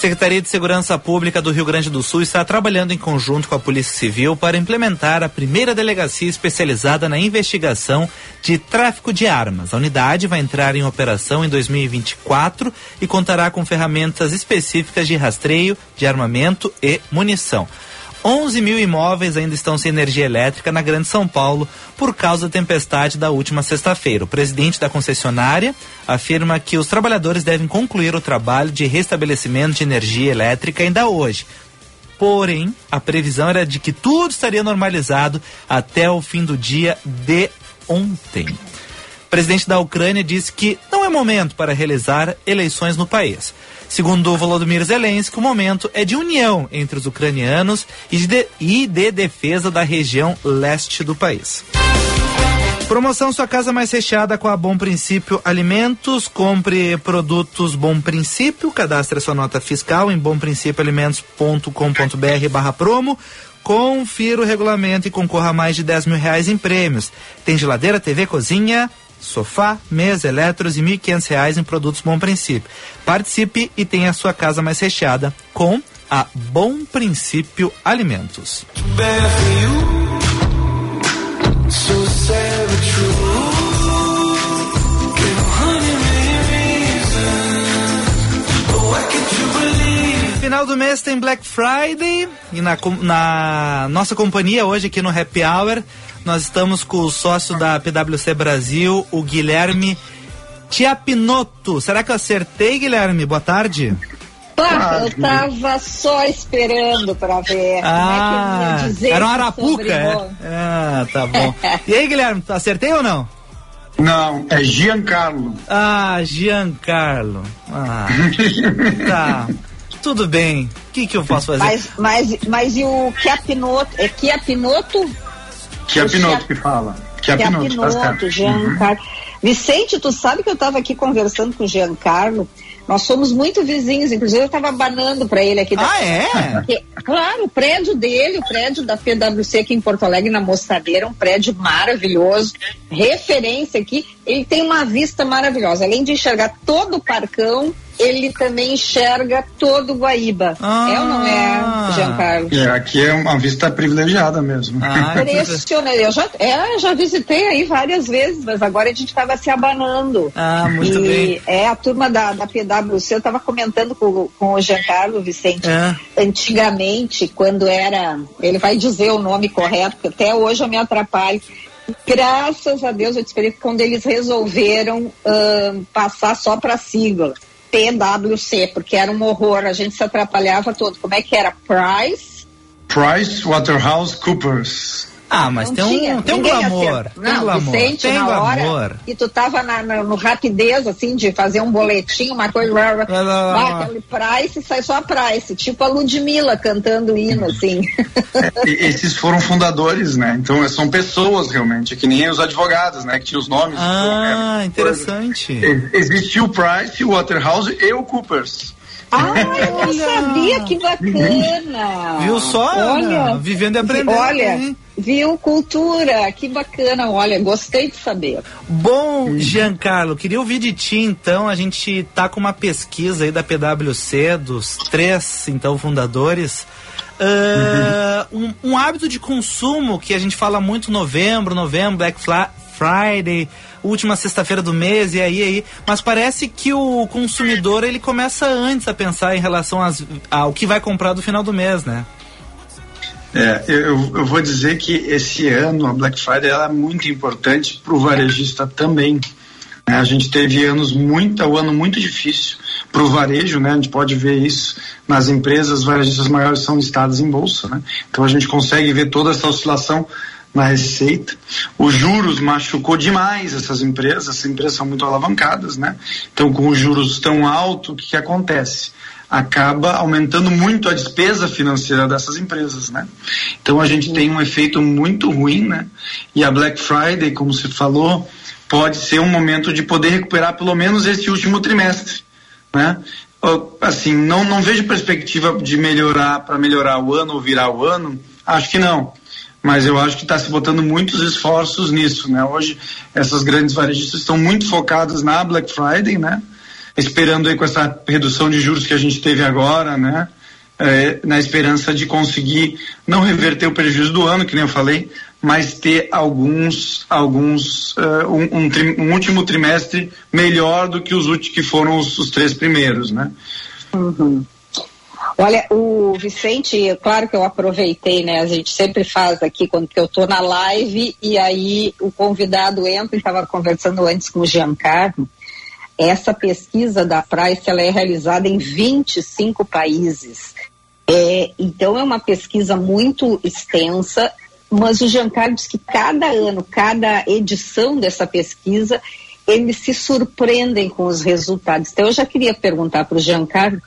Secretaria de Segurança Pública do Rio Grande do Sul está trabalhando em conjunto com a Polícia Civil para implementar a primeira delegacia especializada na investigação de tráfico de armas. A unidade vai entrar em operação em 2024 e contará com ferramentas específicas de rastreio de armamento e munição. 11 mil imóveis ainda estão sem energia elétrica na Grande São Paulo por causa da tempestade da última sexta-feira. O presidente da concessionária afirma que os trabalhadores devem concluir o trabalho de restabelecimento de energia elétrica ainda hoje. Porém, a previsão era de que tudo estaria normalizado até o fim do dia de ontem. O presidente da Ucrânia disse que não é momento para realizar eleições no país. Segundo Volodymyr Zelensky, o momento é de união entre os ucranianos e de, e de defesa da região leste do país. Promoção Sua Casa Mais Recheada com a Bom Princípio Alimentos. Compre produtos Bom Princípio. Cadastre sua nota fiscal em bomprincipioalimentos.com.br barra promo. Confira o regulamento e concorra a mais de 10 mil reais em prêmios. Tem geladeira, TV, cozinha, sofá, mesa, eletros e R$ 1.500 em produtos Bom Princípio. Participe e tenha a sua casa mais recheada com a Bom Princípio Alimentos. Final do mês tem Black Friday e na, na nossa companhia hoje aqui no Happy Hour nós estamos com o sócio da PwC Brasil, o Guilherme Tiapinoto. Será que eu acertei, Guilherme? Boa tarde. Ah, eu tava só esperando para ver ah, como é que dizer Era um arapuca, é? Ah, tá bom. e aí, Guilherme, acertei ou não? Não, é Giancarlo. Ah, Giancarlo. Ah, tá. Tudo bem. O que, que eu posso fazer? Mas, mas, mas e o Chiapinoto? É Chiapinoto? Chiapinoto que fala. Chiapinoto, Chiapinoto Giancarlo. Uhum. Vicente, tu sabe que eu estava aqui conversando com o Giancarlo nós somos muito vizinhos, inclusive eu estava banando para ele aqui. Ah, é? Porque, claro, o prédio dele, o prédio da PwC aqui em Porto Alegre, na Mostradeira, um prédio maravilhoso, referência aqui. Ele tem uma vista maravilhosa. Além de enxergar todo o parcão, ele também enxerga todo o Guaíba. Ah, é ou não é, Giancarlo? É, aqui é uma vista privilegiada mesmo. Ah, Impressionante. Eu já, é, já visitei aí várias vezes, mas agora a gente estava se abanando. Ah, muito e bem. É, a turma da, da PwC, eu estava comentando com, com o Giancarlo, Vicente, é. antigamente, quando era, ele vai dizer o nome correto, porque até hoje eu me atrapalho, graças a Deus eu descobri quando eles resolveram uh, passar só para sigla. PWC, porque era um horror, a gente se atrapalhava todo. Como é que era? Price? Price Waterhouse Coopers. Ah, mas não tem tinha, um, tem um glamour. Tem não, glamour. Vicente, tem na glamour. hora e tu tava na, na, no rapidez, assim, de fazer um boletim, uma coisa. Bate aquele Price sai só a Price, tipo a Ludmilla cantando hino, assim. É, esses foram fundadores, né? Então são pessoas realmente, que nem os advogados, né? Que tinham os nomes. Ah, então, é, interessante. Existiu o Price, o Waterhouse e o Coopers. Ah, eu não sabia, que bacana. Viu só? Olha, vivendo e aprendendo. Olha, hein? viu cultura, que bacana. Olha, gostei de saber. Bom, Giancarlo, queria ouvir de ti então. A gente tá com uma pesquisa aí da PwC, dos três então fundadores. Uh, um, um hábito de consumo que a gente fala muito novembro, novembro, Black Friday última sexta-feira do mês e aí aí, mas parece que o consumidor ele começa antes a pensar em relação às, ao que vai comprar do final do mês, né? É, eu, eu vou dizer que esse ano a Black Friday é muito importante para o varejista também. Né? A gente teve anos muito, um ano muito difícil para o varejo, né? A gente pode ver isso nas empresas, varejistas maiores são listadas em bolsa, né? Então a gente consegue ver toda essa oscilação na receita. Os juros machucou demais essas empresas, essas empresas são muito alavancadas, né? Então, com os juros tão altos, o que, que acontece? Acaba aumentando muito a despesa financeira dessas empresas, né? Então, a gente tem um efeito muito ruim, né? E a Black Friday, como se falou, pode ser um momento de poder recuperar pelo menos esse último trimestre, né? Assim, não, não vejo perspectiva de melhorar para melhorar o ano ou virar o ano, acho que não mas eu acho que está se botando muitos esforços nisso, né? Hoje essas grandes varejistas estão muito focadas na Black Friday, né? Esperando aí com essa redução de juros que a gente teve agora, né? É, na esperança de conseguir não reverter o prejuízo do ano, que nem eu falei, mas ter alguns, alguns uh, um, um, tri, um, último trimestre melhor do que os últimos que foram os, os três primeiros, né? Uhum. Olha, o Vicente, claro que eu aproveitei, né? A gente sempre faz aqui quando eu estou na live e aí o convidado entra, estava conversando antes com o Giancarlo. Essa pesquisa da Price ela é realizada em 25 países. É, então é uma pesquisa muito extensa mas o Giancarlo diz que cada ano, cada edição dessa pesquisa, eles se surpreendem com os resultados. Então eu já queria perguntar para o Giancarlo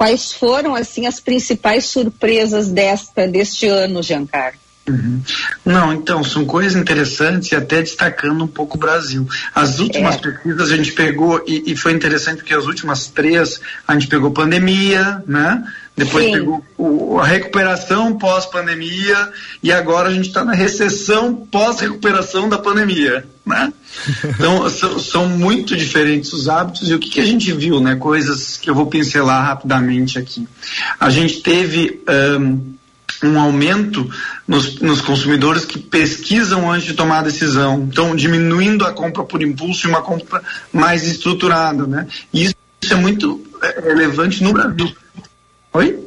quais foram assim as principais surpresas desta deste ano, Giancarlo. Uhum. Não, então, são coisas interessantes e até destacando um pouco o Brasil. As últimas É. pesquisas a gente pegou, e, e foi interessante porque as últimas três a gente pegou pandemia, né? Depois Sim. pegou o- a recuperação pós-pandemia e agora a gente está na recessão pós-recuperação da pandemia, né? Então, são, são muito diferentes os hábitos e o que, que a gente viu, né? Coisas que eu vou pincelar rapidamente aqui. A gente teve. ahn, um aumento nos, nos consumidores que pesquisam antes de tomar a decisão. Então, diminuindo a compra por impulso e uma compra mais estruturada, né? E isso é muito é, relevante no Brasil. Oi?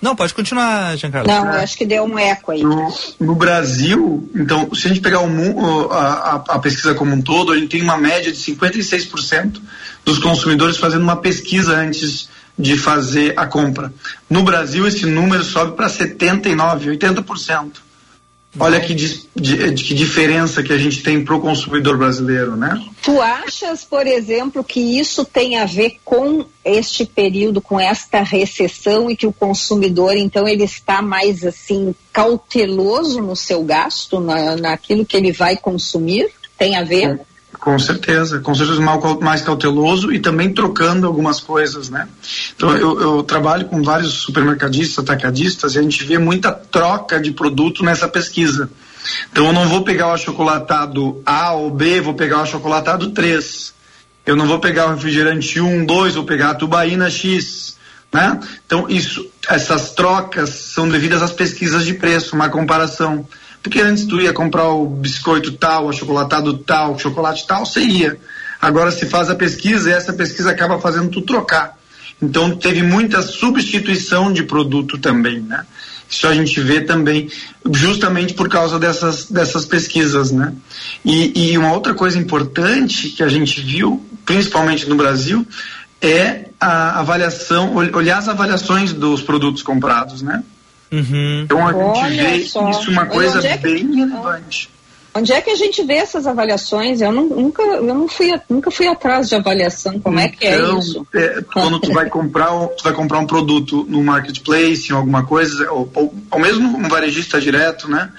Não, pode continuar, Giancarlo. Não, eu acho que deu um eco aí. No, no Brasil, então, se a gente pegar o a- a pesquisa como um todo, a gente tem uma média de 56% dos consumidores fazendo uma pesquisa antes de fazer a compra. No Brasil, esse número sobe para 79%, 80%. Olha que, de- que diferença que a gente tem para o consumidor brasileiro, né? Tu achas, por exemplo, que isso tem a ver com este período, com esta recessão e que o consumidor, então, ele está mais assim cauteloso no seu gasto, na, naquilo que ele vai consumir? Tem a ver? Com certeza, com certeza mais cauteloso e também trocando algumas coisas, né? Então eu, eu trabalho com vários supermercadistas, atacadistas e a gente vê muita troca de produto nessa pesquisa. Então eu não vou pegar o achocolatado A ou B, vou pegar o achocolatado 3. Eu não vou pegar o refrigerante 1, 2, vou pegar a tubaína X, né? Então isso, essas trocas são devidas às pesquisas de preço, uma comparação. Porque antes tu ia comprar o biscoito tal, o achocolatado tal, o chocolate tal, você ia. Agora se faz a pesquisa e essa pesquisa acaba fazendo tu trocar. Então teve muita substituição de produto também, né? Isso a gente vê também justamente por causa dessas, dessas pesquisas, né? E, e uma outra coisa importante que a gente viu, principalmente no Brasil, é a avaliação, ol- olhar as avaliações dos produtos comprados, né? Uhum. Então a gente Olha vê só. isso uma coisa onde é que- bem relevante. Onde é que a gente vê essas avaliações? Eu não- nunca, eu não fui, nunca fui atrás de avaliação. Como é que é Então, isso? é, quando tu vai comprar, um- tu vai comprar um produto no marketplace, em alguma coisa, ou, ou, ou mesmo um varejista direto, né?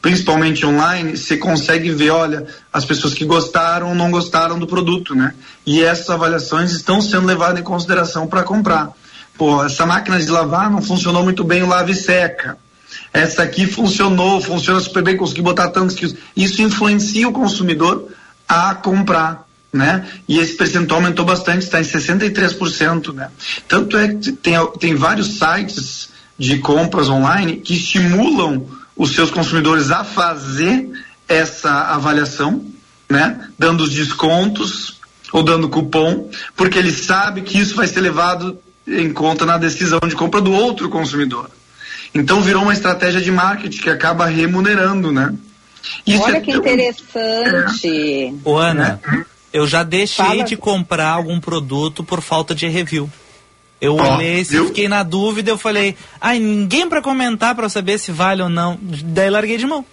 Principalmente online, você consegue ver, olha, as pessoas que gostaram ou não gostaram do produto, né? E essas avaliações estão sendo levadas em consideração para comprar. Pô, essa máquina de lavar não funcionou muito bem o lave e seca. Essa aqui funcionou, funciona super bem, consegui botar tantos quilos. Isso influencia o consumidor a comprar, né? E esse percentual aumentou bastante, está em 63%, né? Tanto é que tem, tem vários sites de compras online que estimulam os seus consumidores a fazer essa avaliação, né? Dando os descontos ou dando cupom, porque ele sabe que isso vai ser levado em conta na decisão de compra do outro consumidor. Então virou uma estratégia de marketing que acaba remunerando, né? Isso Olha é que tão- interessante. Ô, Ana, eu já deixei Fala. de comprar algum produto por falta de review. Eu Ó, olhei, se viu? fiquei na dúvida, eu falei, ai, ninguém pra comentar pra eu saber se vale ou não. Daí larguei de mão.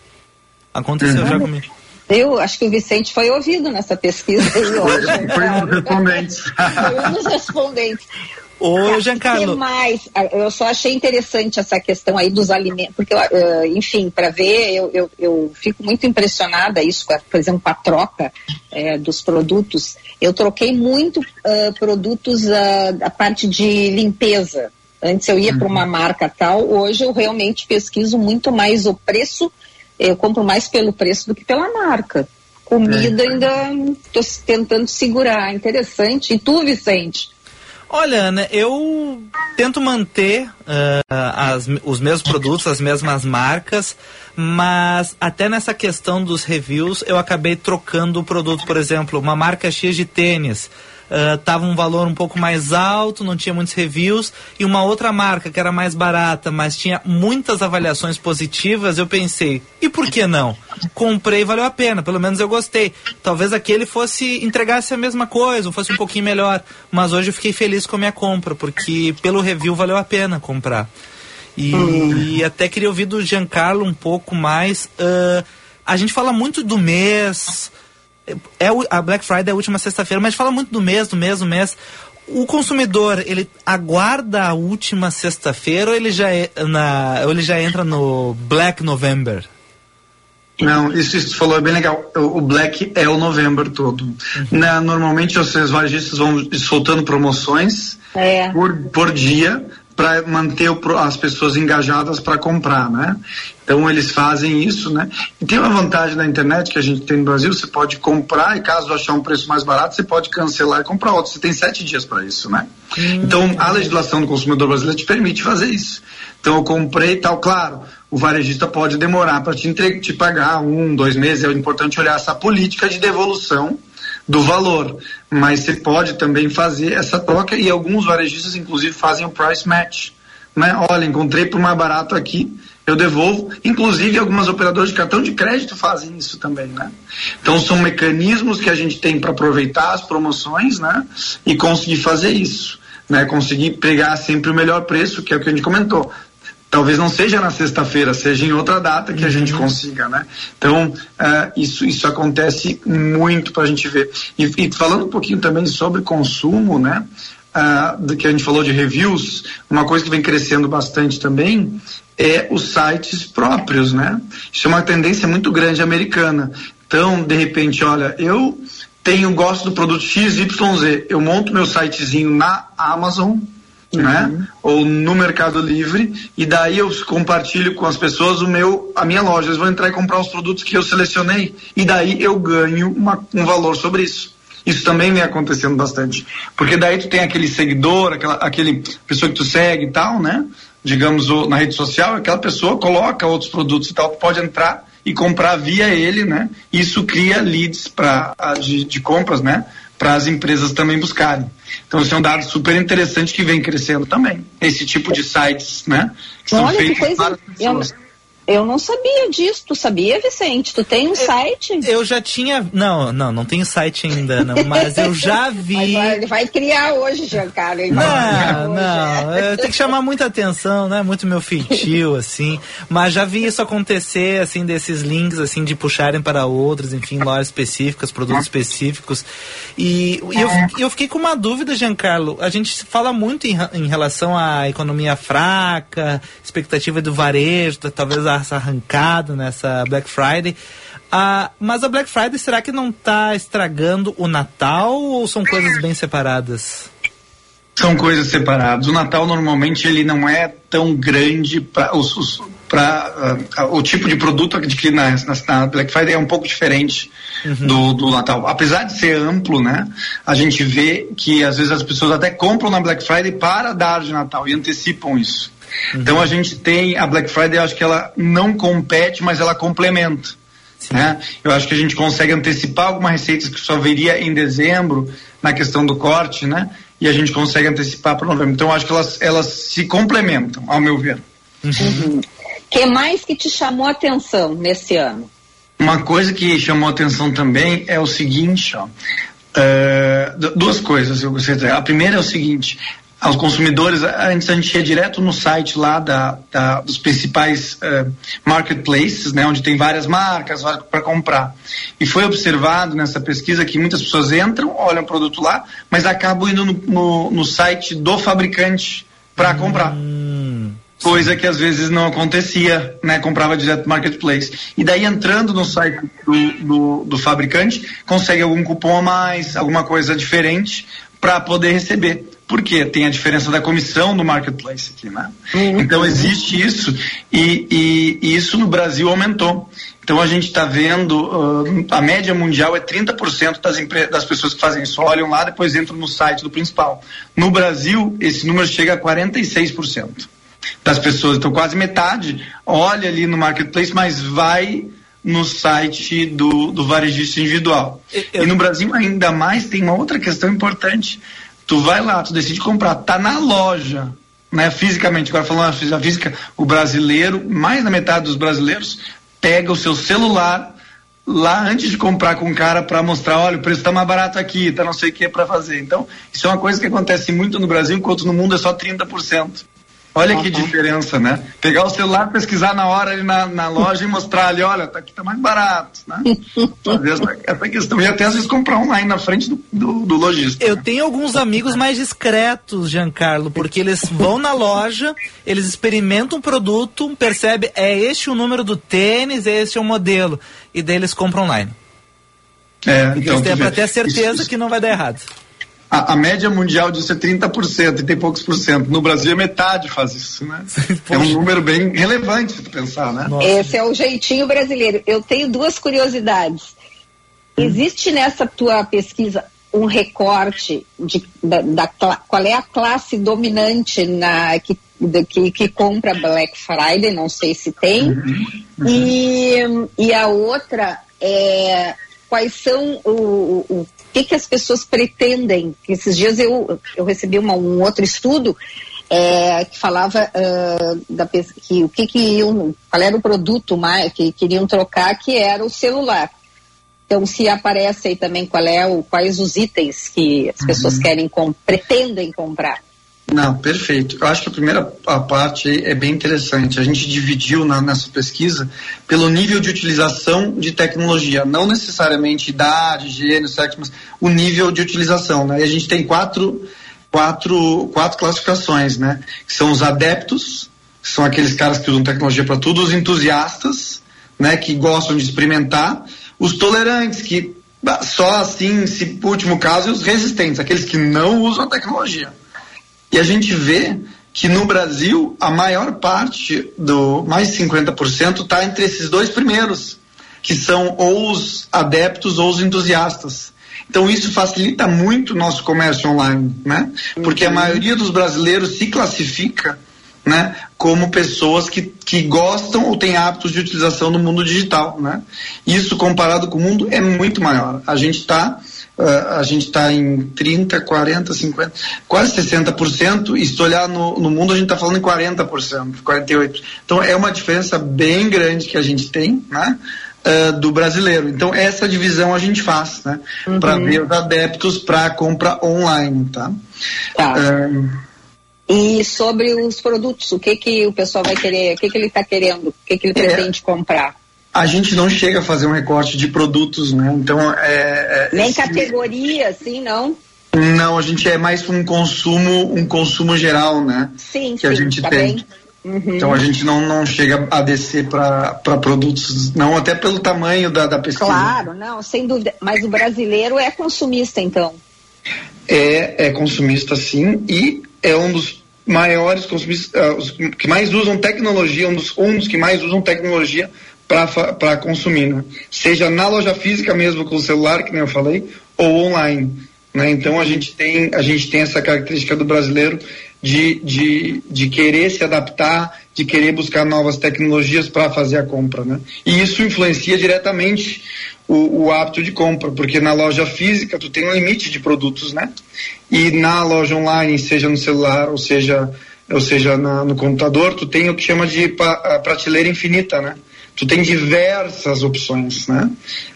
Aconteceu Uhum. já comigo. Eu acho que o Vicente foi ouvido nessa pesquisa aí hoje. Foi um dos respondentes. Foi um dos respondentes. Ô, que Giancarlo, mais? Ah, Eu só achei interessante essa questão aí dos alimentos, porque, ah, enfim, para ver, eu, eu, eu fico muito impressionada isso, com a- por exemplo, com a troca eh, dos produtos. Eu troquei muito ah, produtos ah, da parte de limpeza. Antes eu ia para uma marca tal, hoje eu realmente pesquiso muito mais o preço, eu compro mais pelo preço do que pela marca. Comida ainda estou tentando segurar, interessante. E tu, Vicente? Olha, Ana, eu tento manter ah, as- os mesmos produtos, as mesmas marcas, mas até nessa questão dos reviews eu acabei trocando o produto, por exemplo, uma marca X de tênis. Ah, tava um valor um pouco mais alto, não tinha muitos reviews, e uma outra marca que era mais barata, mas tinha muitas avaliações positivas, eu pensei, e por que não? Comprei, valeu a pena, pelo menos eu gostei. Talvez aquele fosse entregasse a mesma coisa, ou fosse um pouquinho melhor, mas hoje eu fiquei feliz com a minha compra, porque pelo review valeu a pena comprar. E, Hum. e até queria ouvir do Giancarlo um pouco mais. ah, a gente fala muito do mês. É a Black Friday é a última sexta-feira, mas fala muito do mês, do mês, do mês. O consumidor, ele aguarda a última sexta-feira ou ele já é na, ou ele já entra no Black November? Não, isso, isso que falou é bem legal. O, Black é o novembro todo. Na- normalmente os seus varejistas vão soltando promoções É. por, por dia para manter o as pessoas engajadas para comprar, né? Então eles fazem isso, né? E tem uma vantagem da internet que a gente tem no Brasil, você pode comprar e caso achar um preço mais barato, você pode cancelar e comprar outro. Você tem sete dias para isso, né? Então a legislação do consumidor brasileiro te permite fazer isso. Então eu comprei tal, claro, o varejista pode demorar para te, te pagar um, dois meses, é importante olhar essa política de devolução do valor, mas você pode também fazer essa troca e alguns varejistas inclusive fazem o price match, né? Olha, encontrei por mais barato aqui, eu devolvo. Inclusive algumas operadoras de cartão de crédito fazem isso também, né? Então são mecanismos que a gente tem para aproveitar as promoções, né? E conseguir fazer isso, né? Conseguir pegar sempre o melhor preço, que é o que a gente comentou. Talvez não seja na sexta-feira, seja em outra data que a gente consiga, né? Então, eh, isso, isso acontece muito para a gente ver. E, e falando um pouquinho também sobre consumo, né? ah, do que a gente falou de reviews, uma coisa que vem crescendo bastante também é os sites próprios, né? Isso é uma tendência muito grande americana. Então, de repente, olha, eu tenho, gosto do produto XYZ, eu monto meu sitezinho na Amazon, né? Ou no Mercado Livre e daí eu compartilho com as pessoas o meu, a minha loja. Eles vão entrar e comprar os produtos que eu selecionei e daí eu ganho uma- um valor sobre isso. Isso também vem acontecendo bastante, porque daí tu tem aquele seguidor, aquela, aquele pessoa que tu segue e tal, né? Digamos o- na rede social, aquela pessoa coloca outros produtos e tal, tu pode entrar e comprar via ele, né? Isso cria leads para de, de compras, né? Para as empresas também buscarem. Então, esse é um dado super interessante que vem crescendo também. Esse tipo de sites, né? Que são Olha que feitos coisa. para as Eu, pessoas. Eu não sabia disso. Tu sabia, Vicente? Tu tem um site? Eu já tinha. Não, não, não tenho site ainda, não, mas eu já vi. Vai- Ele vai criar hoje, Giancarlo. Ele Não, não, eu tenho que chamar muita atenção, né? Muito meu feitio, assim. Mas já vi isso acontecer, assim, desses links, assim, de puxarem para outros, enfim, lojas específicas, produtos específicos. E, e eu, eu fiquei com uma dúvida, Giancarlo. A gente fala muito em, em relação à economia fraca, expectativa do varejo, talvez essa arrancada nessa Black Friday. Ah, mas a Black Friday, será que não está estragando o Natal ou são coisas bem separadas? São coisas separadas. O Natal normalmente ele não é tão grande para o tipo de produto que na, na, na Black Friday é um pouco diferente do, do Natal. Apesar de ser amplo, né? A gente vê que às vezes as pessoas até compram na Black Friday para dar de Natal e antecipam isso. Então a gente tem a Black Friday, eu acho que ela não compete, mas ela complementa. Né? Eu acho que a gente consegue antecipar algumas receitas que só viria em dezembro na questão do corte, né? E a gente consegue antecipar para novembro. Então eu acho que elas, elas se complementam, ao meu ver. Uhum. que mais que te chamou a atenção nesse ano? Uma coisa que chamou a atenção também é o seguinte, ó. Du- duas coisas eu gostaria de dizer. A primeira é o seguinte, aos consumidores, antes a gente ia direto no site lá da, da- dos principais eh, marketplaces, né, onde tem várias marcas para comprar. E foi observado nessa pesquisa que muitas pessoas entram, olham o produto lá, mas acabam indo no, no, no site do fabricante para comprar. Coisa que às vezes não acontecia, né? Comprava direto no marketplace. E daí entrando no site do, do, do fabricante, consegue algum cupom a mais, alguma coisa diferente para poder receber. Por quê? Tem a diferença da comissão do marketplace aqui, né? Então existe isso e, e- e isso no Brasil aumentou. Então a gente está vendo, ah, a média mundial é 30% das, das pessoas que fazem isso olham lá, depois entram no site do principal. No Brasil, esse número chega a 46% das pessoas. Então, quase metade olha ali no marketplace, mas vai no site do, do varejista individual. E no Brasil, ainda mais, tem uma outra questão importante. Tu vai lá, tu decide comprar, tá na loja, né, fisicamente. Agora, falando na física, o brasileiro, mais da metade dos brasileiros, pega o seu celular lá antes de comprar com o cara para mostrar, olha, o preço tá mais barato aqui, tá não sei o que para fazer. Então, isso é uma coisa que acontece muito no Brasil, enquanto no mundo é só 30%. Olha que diferença, né? Pegar o celular, pesquisar na hora ali na, na loja e mostrar ali, olha, tá aqui tá mais barato, né? Fazer essa, essa questão. E até às vezes comprar online na frente do, do, do lojista. Eu tenho alguns amigos mais discretos, Giancarlo, porque eles vão na loja, eles experimentam o produto, percebe, é este o número do tênis, é este o modelo. E daí eles compram online. É, então, é vê. pra ter certeza Isso- que não vai dar errado. A, a média mundial disso é 30%, e tem poucos por cento. No Brasil, é metade faz isso, né? é um número bem relevante, se tu pensar, né? Esse é o jeitinho brasileiro. Eu tenho duas curiosidades. Existe nessa tua pesquisa um recorte de da, da qual é a classe dominante na que, da- que, que compra Black Friday? Não sei se tem. E, e a outra é quais são o, o que, que as pessoas pretendem. Esses dias eu, eu recebi uma- um outro estudo é, que falava ah, da, que o que, que iam, qual era o produto mais, que queriam trocar, que era o celular. Então, se aparece aí também qual é o, quais os itens que as pessoas querem, com, pretendem comprar. Não, perfeito. Eu acho que a primeira a parte é bem interessante. A gente dividiu na- nessa pesquisa pelo nível de utilização de tecnologia, não necessariamente idade, gênero, sexo, mas o nível de utilização. Né? E a gente tem quatro, quatro, quatro classificações, né? Que são os adeptos, que são aqueles caras que usam tecnologia para tudo, os entusiastas, né? Que gostam de experimentar, os tolerantes, que só assim, se último caso, e os resistentes, aqueles que não usam a tecnologia. E a gente vê que no Brasil a maior parte do mais de 50% está entre esses dois primeiros, que são ou os adeptos ou os entusiastas. Então isso facilita muito o nosso comércio online, né? Porque a maioria dos brasileiros se classifica, né, como pessoas que, que gostam ou têm hábitos de utilização no mundo digital, né? Isso comparado com o mundo é muito maior. A gente está a gente está em 30, 40, 50, quase 60%, e se tu olhar no, no mundo a gente está falando em 40%, 48%. Então é uma diferença bem grande que a gente tem, né? uh, do brasileiro. Então essa divisão a gente faz, né? Para ver os adeptos para compra online, tá? Tá. Uh, E sobre os produtos, o que que o pessoal vai querer, o que que ele está querendo, o que que ele É. pretende comprar? A gente não chega a fazer um recorte de produtos, né? Então é, é Nem esse- categoria, assim, não? Não, a gente é mais um consumo, um consumo geral, né? Sim, que a sim, gente tá tem. Uhum. Então a gente não, não chega a descer para produtos, não, até pelo tamanho da, da pesquisa. Claro, não, sem dúvida. Mas o brasileiro é consumista, então. É, é consumista sim, e é um dos maiores consumistas, ah, os que mais usam tecnologia, um dos, um dos que mais usam tecnologia para consumir, né? Seja na loja física mesmo com o celular, que nem eu falei, ou online. Né? Então a gente tem a gente tem essa característica do brasileiro de, de, de querer se adaptar, de querer buscar novas tecnologias para fazer a compra, né? E isso influencia diretamente o, o hábito de compra, porque na loja física tu tem um limite de produtos, né? E na loja online, seja no celular ou seja ou seja na, no computador, tu tem o que chama de prateleira infinita, né? Tu tem diversas opções, né?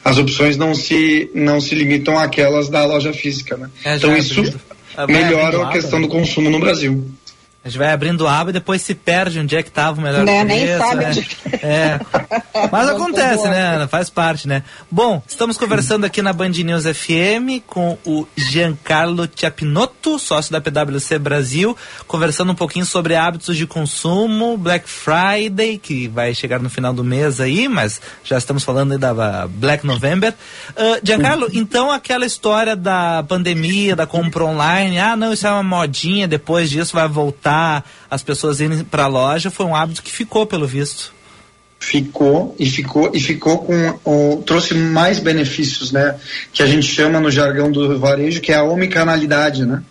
As opções não se não se limitam àquelas da loja física, né? É, então é isso. Vai melhora a questão né? do consumo no Brasil. A gente vai abrindo aba e depois se perde onde é que estava o melhor Né, preço. nem sabe é. onde- É. Mas acontece, né? Faz parte, né? Bom, estamos conversando aqui na Band News FM com o Giancarlo Chiapinotto, sócio da PwC Brasil, conversando um pouquinho sobre hábitos de consumo, Black Friday, que vai chegar no final do mês aí, mas já estamos falando aí da Black November. Ah, Giancarlo, então aquela história da pandemia, da compra online, ah, não, isso é uma modinha, depois disso vai voltar as pessoas irem para a loja, foi um hábito que ficou, pelo visto. ficou e ficou e ficou com o, trouxe mais benefícios, né? Que a gente chama no jargão do varejo que é a omnicanalidade, né?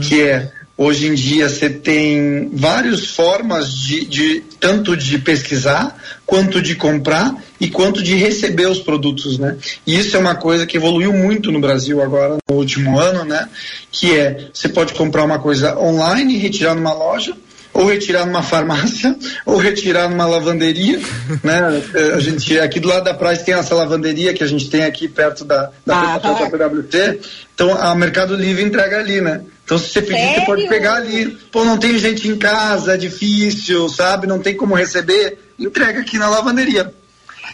Que é hoje em dia você tem várias formas de, de tanto de pesquisar quanto de comprar e quanto de receber os produtos, né? E isso é uma coisa que evoluiu muito no Brasil agora no último ano, né? Que é você pode comprar uma coisa online retirar numa loja ou retirar numa farmácia, ou retirar numa lavanderia, né? Eh, A gente aqui do lado da praia tem essa lavanderia que a gente tem aqui perto da da Ah, PwC. Então a Mercado Livre entrega ali, né? Então se você pedir, você Sério? pode pegar ali. Pô, não tem gente em casa, é difícil, sabe? Não tem como receber. Entrega aqui na lavanderia.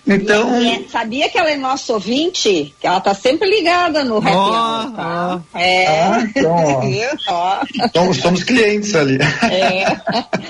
Então, E é- sabia que ela é nossa ouvinte? Que ela tá sempre ligada no Happy Hour, tá? É. Ah, então, ó. Então somos clientes ali. É.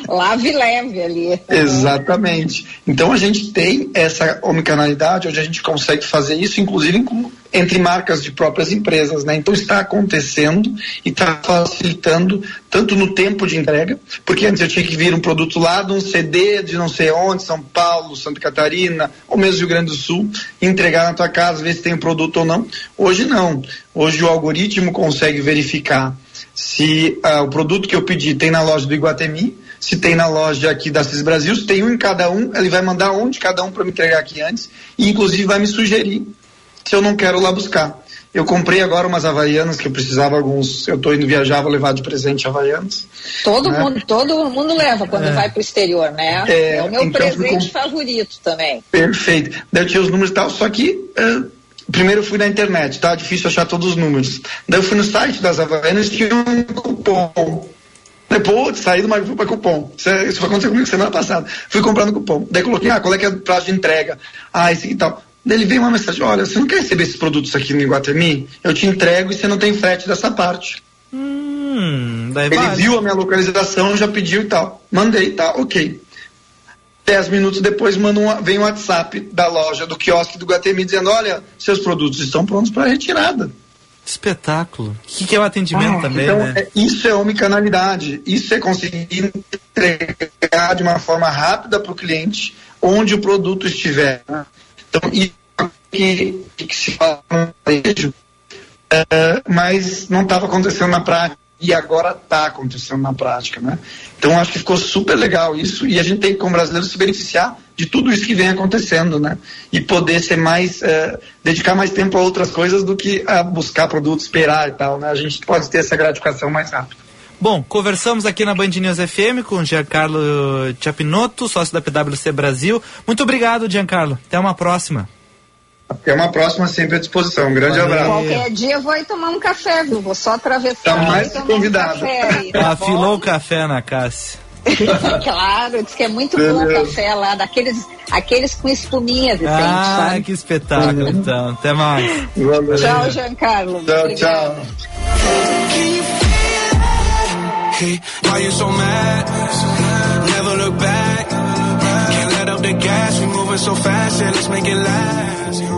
Lave e leve ali. Exatamente. Então a gente tem essa omnicanalidade onde a gente consegue fazer isso, inclusive com- entre marcas de próprias empresas, né? Então está acontecendo e está facilitando tanto no tempo de entrega, porque antes eu tinha que vir um produto lá de um CD de não sei onde, São Paulo, Santa Catarina, ou mesmo Rio Grande do Sul, entregar na tua casa, ver se tem o produto ou não. Hoje não. Hoje o algoritmo consegue verificar se ah, o produto que eu pedi tem na loja do Iguatemi, se tem na loja aqui da CIS Brasil, se tem um em cada um, ele vai mandar um de cada um para me entregar aqui antes, e inclusive vai me sugerir se eu não quero lá buscar. Eu comprei agora umas havaianas que eu precisava alguns, eu estou indo viajar, vou levar de presente havaianas. Todo né? mundo, todo mundo leva quando É. vai pro exterior, né? É, É, o meu então presente ficou- favorito também. Perfeito. Daí eu tinha os números e tal, só que eh, primeiro eu fui na internet, tá difícil achar todos os números. Daí eu fui no site das Havaianas e tinha um cupom. Putz, saí do Marvel para cupom. Isso, é- isso aconteceu comigo semana passada. Fui comprar no cupom. Daí coloquei, ah, qual é que é o prazo de entrega? Ah, esse aqui e tal. Daí ele veio uma mensagem, olha, você não quer receber esses produtos aqui no Iguatemi? Eu te entrego e você não tem frete dessa parte. Hum, daí Ele vale. viu a minha localização, já pediu e tal. Mandei, tá, ok. Dez minutos depois manda um, vem um WhatsApp da loja, do quiosque do Guatemi, dizendo, olha, seus produtos estão prontos para retirada. Espetáculo. O que, que é o atendimento Ah, também, então, né? é- isso é omnicanalidade. Isso é conseguir entregar de uma forma rápida para o cliente onde o produto estiver. Então, isso que, que se fala no varejo, é, mas não estava acontecendo na prática e agora está acontecendo na prática, né? Então acho que ficou super legal isso e a gente tem como brasileiro se beneficiar de tudo isso que vem acontecendo, né? E poder ser mais é, dedicar mais tempo a outras coisas do que a buscar produtos, esperar e tal, né? A gente pode ter essa gratificação mais rápida. Bom, conversamos aqui na Band News FM com o Giancarlo Chapinotto, sócio da PwC Brasil. Muito obrigado, Giancarlo. Até uma próxima. Até uma próxima, sempre à disposição. Um grande Valeu. abraço. Qualquer dia eu vou ir tomar um café, viu? Vou só atravessar Tá mais convidado. um café aí, tá bom? Afilou o café na Cássia. claro, diz que é muito bom o Beleza. café lá, daqueles aqueles com espuminha, Vicente, Ah, sabe? que espetáculo, então. Até mais. Valeu. Tchau, Giancarlo. Tchau, Obrigada. tchau. Hey, why you so mad? Never look back. Can't let up the gas, we moving so fast, yeah, let's make it last.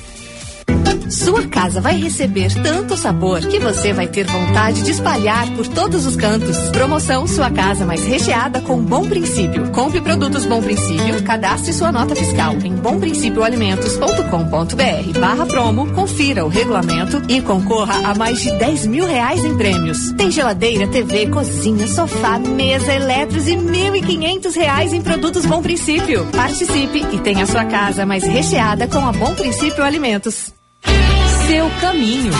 Sua casa vai receber tanto sabor que você vai ter vontade de espalhar por todos os cantos. Promoção Sua Casa Mais Recheada com Bom Princípio. Compre produtos Bom Princípio, cadastre sua nota fiscal em bomprincipioalimentos.com.br barra promo, confira o regulamento e concorra a mais de 10 mil reais em prêmios. Tem geladeira, TV, cozinha, sofá, mesa, eletros e 1.500 reais em produtos Bom Princípio. Participe e tenha sua casa mais recheada com a Bom Princípio Alimentos. Seu caminho.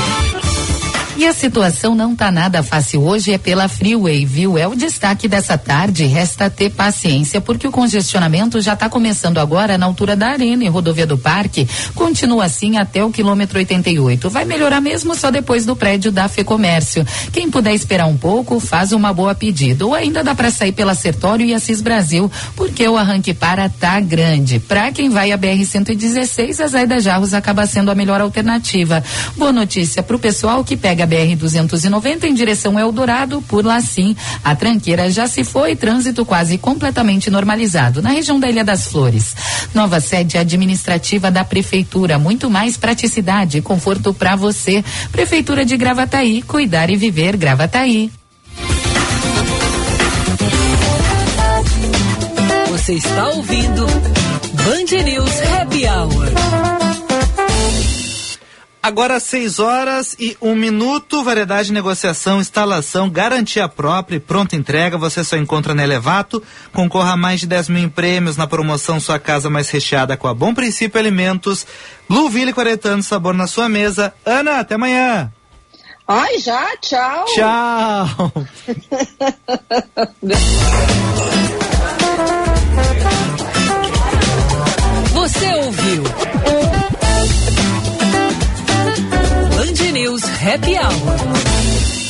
E a situação não tá nada fácil hoje é pela Freeway, viu? É o destaque dessa tarde. Resta ter paciência, porque o congestionamento já está começando agora na altura da Arena e Rodovia do Parque. Continua assim até o quilômetro 88. Vai melhorar mesmo só depois do prédio da Fecomércio. Quem puder esperar um pouco, faz uma boa pedida. Ou ainda dá para sair pela Sertório e Assis Brasil, porque o arranque para tá grande. Para quem vai a BR-116, a Zaida Jarros acaba sendo a melhor alternativa. Boa notícia para o pessoal que pega a BR-290 em direção ao Eldorado, por lá sim. A tranqueira já se foi, trânsito quase completamente normalizado na região da Ilha das Flores. Nova sede administrativa da Prefeitura, muito mais praticidade e conforto para você. Prefeitura de Gravataí, cuidar e viver Gravataí. Você está ouvindo Band News Happy Hour. Agora 6 horas e um minuto, variedade, negociação, instalação, garantia própria e pronta entrega, você só encontra na Elevato. Concorra a mais de 10 mil prêmios na promoção Sua Casa Mais Recheada com a Bom Princípio Alimentos. Blueville 40 anos, sabor na sua mesa. Ana, até amanhã. Ai, já, tchau. Tchau. você ouviu? Happy Hour.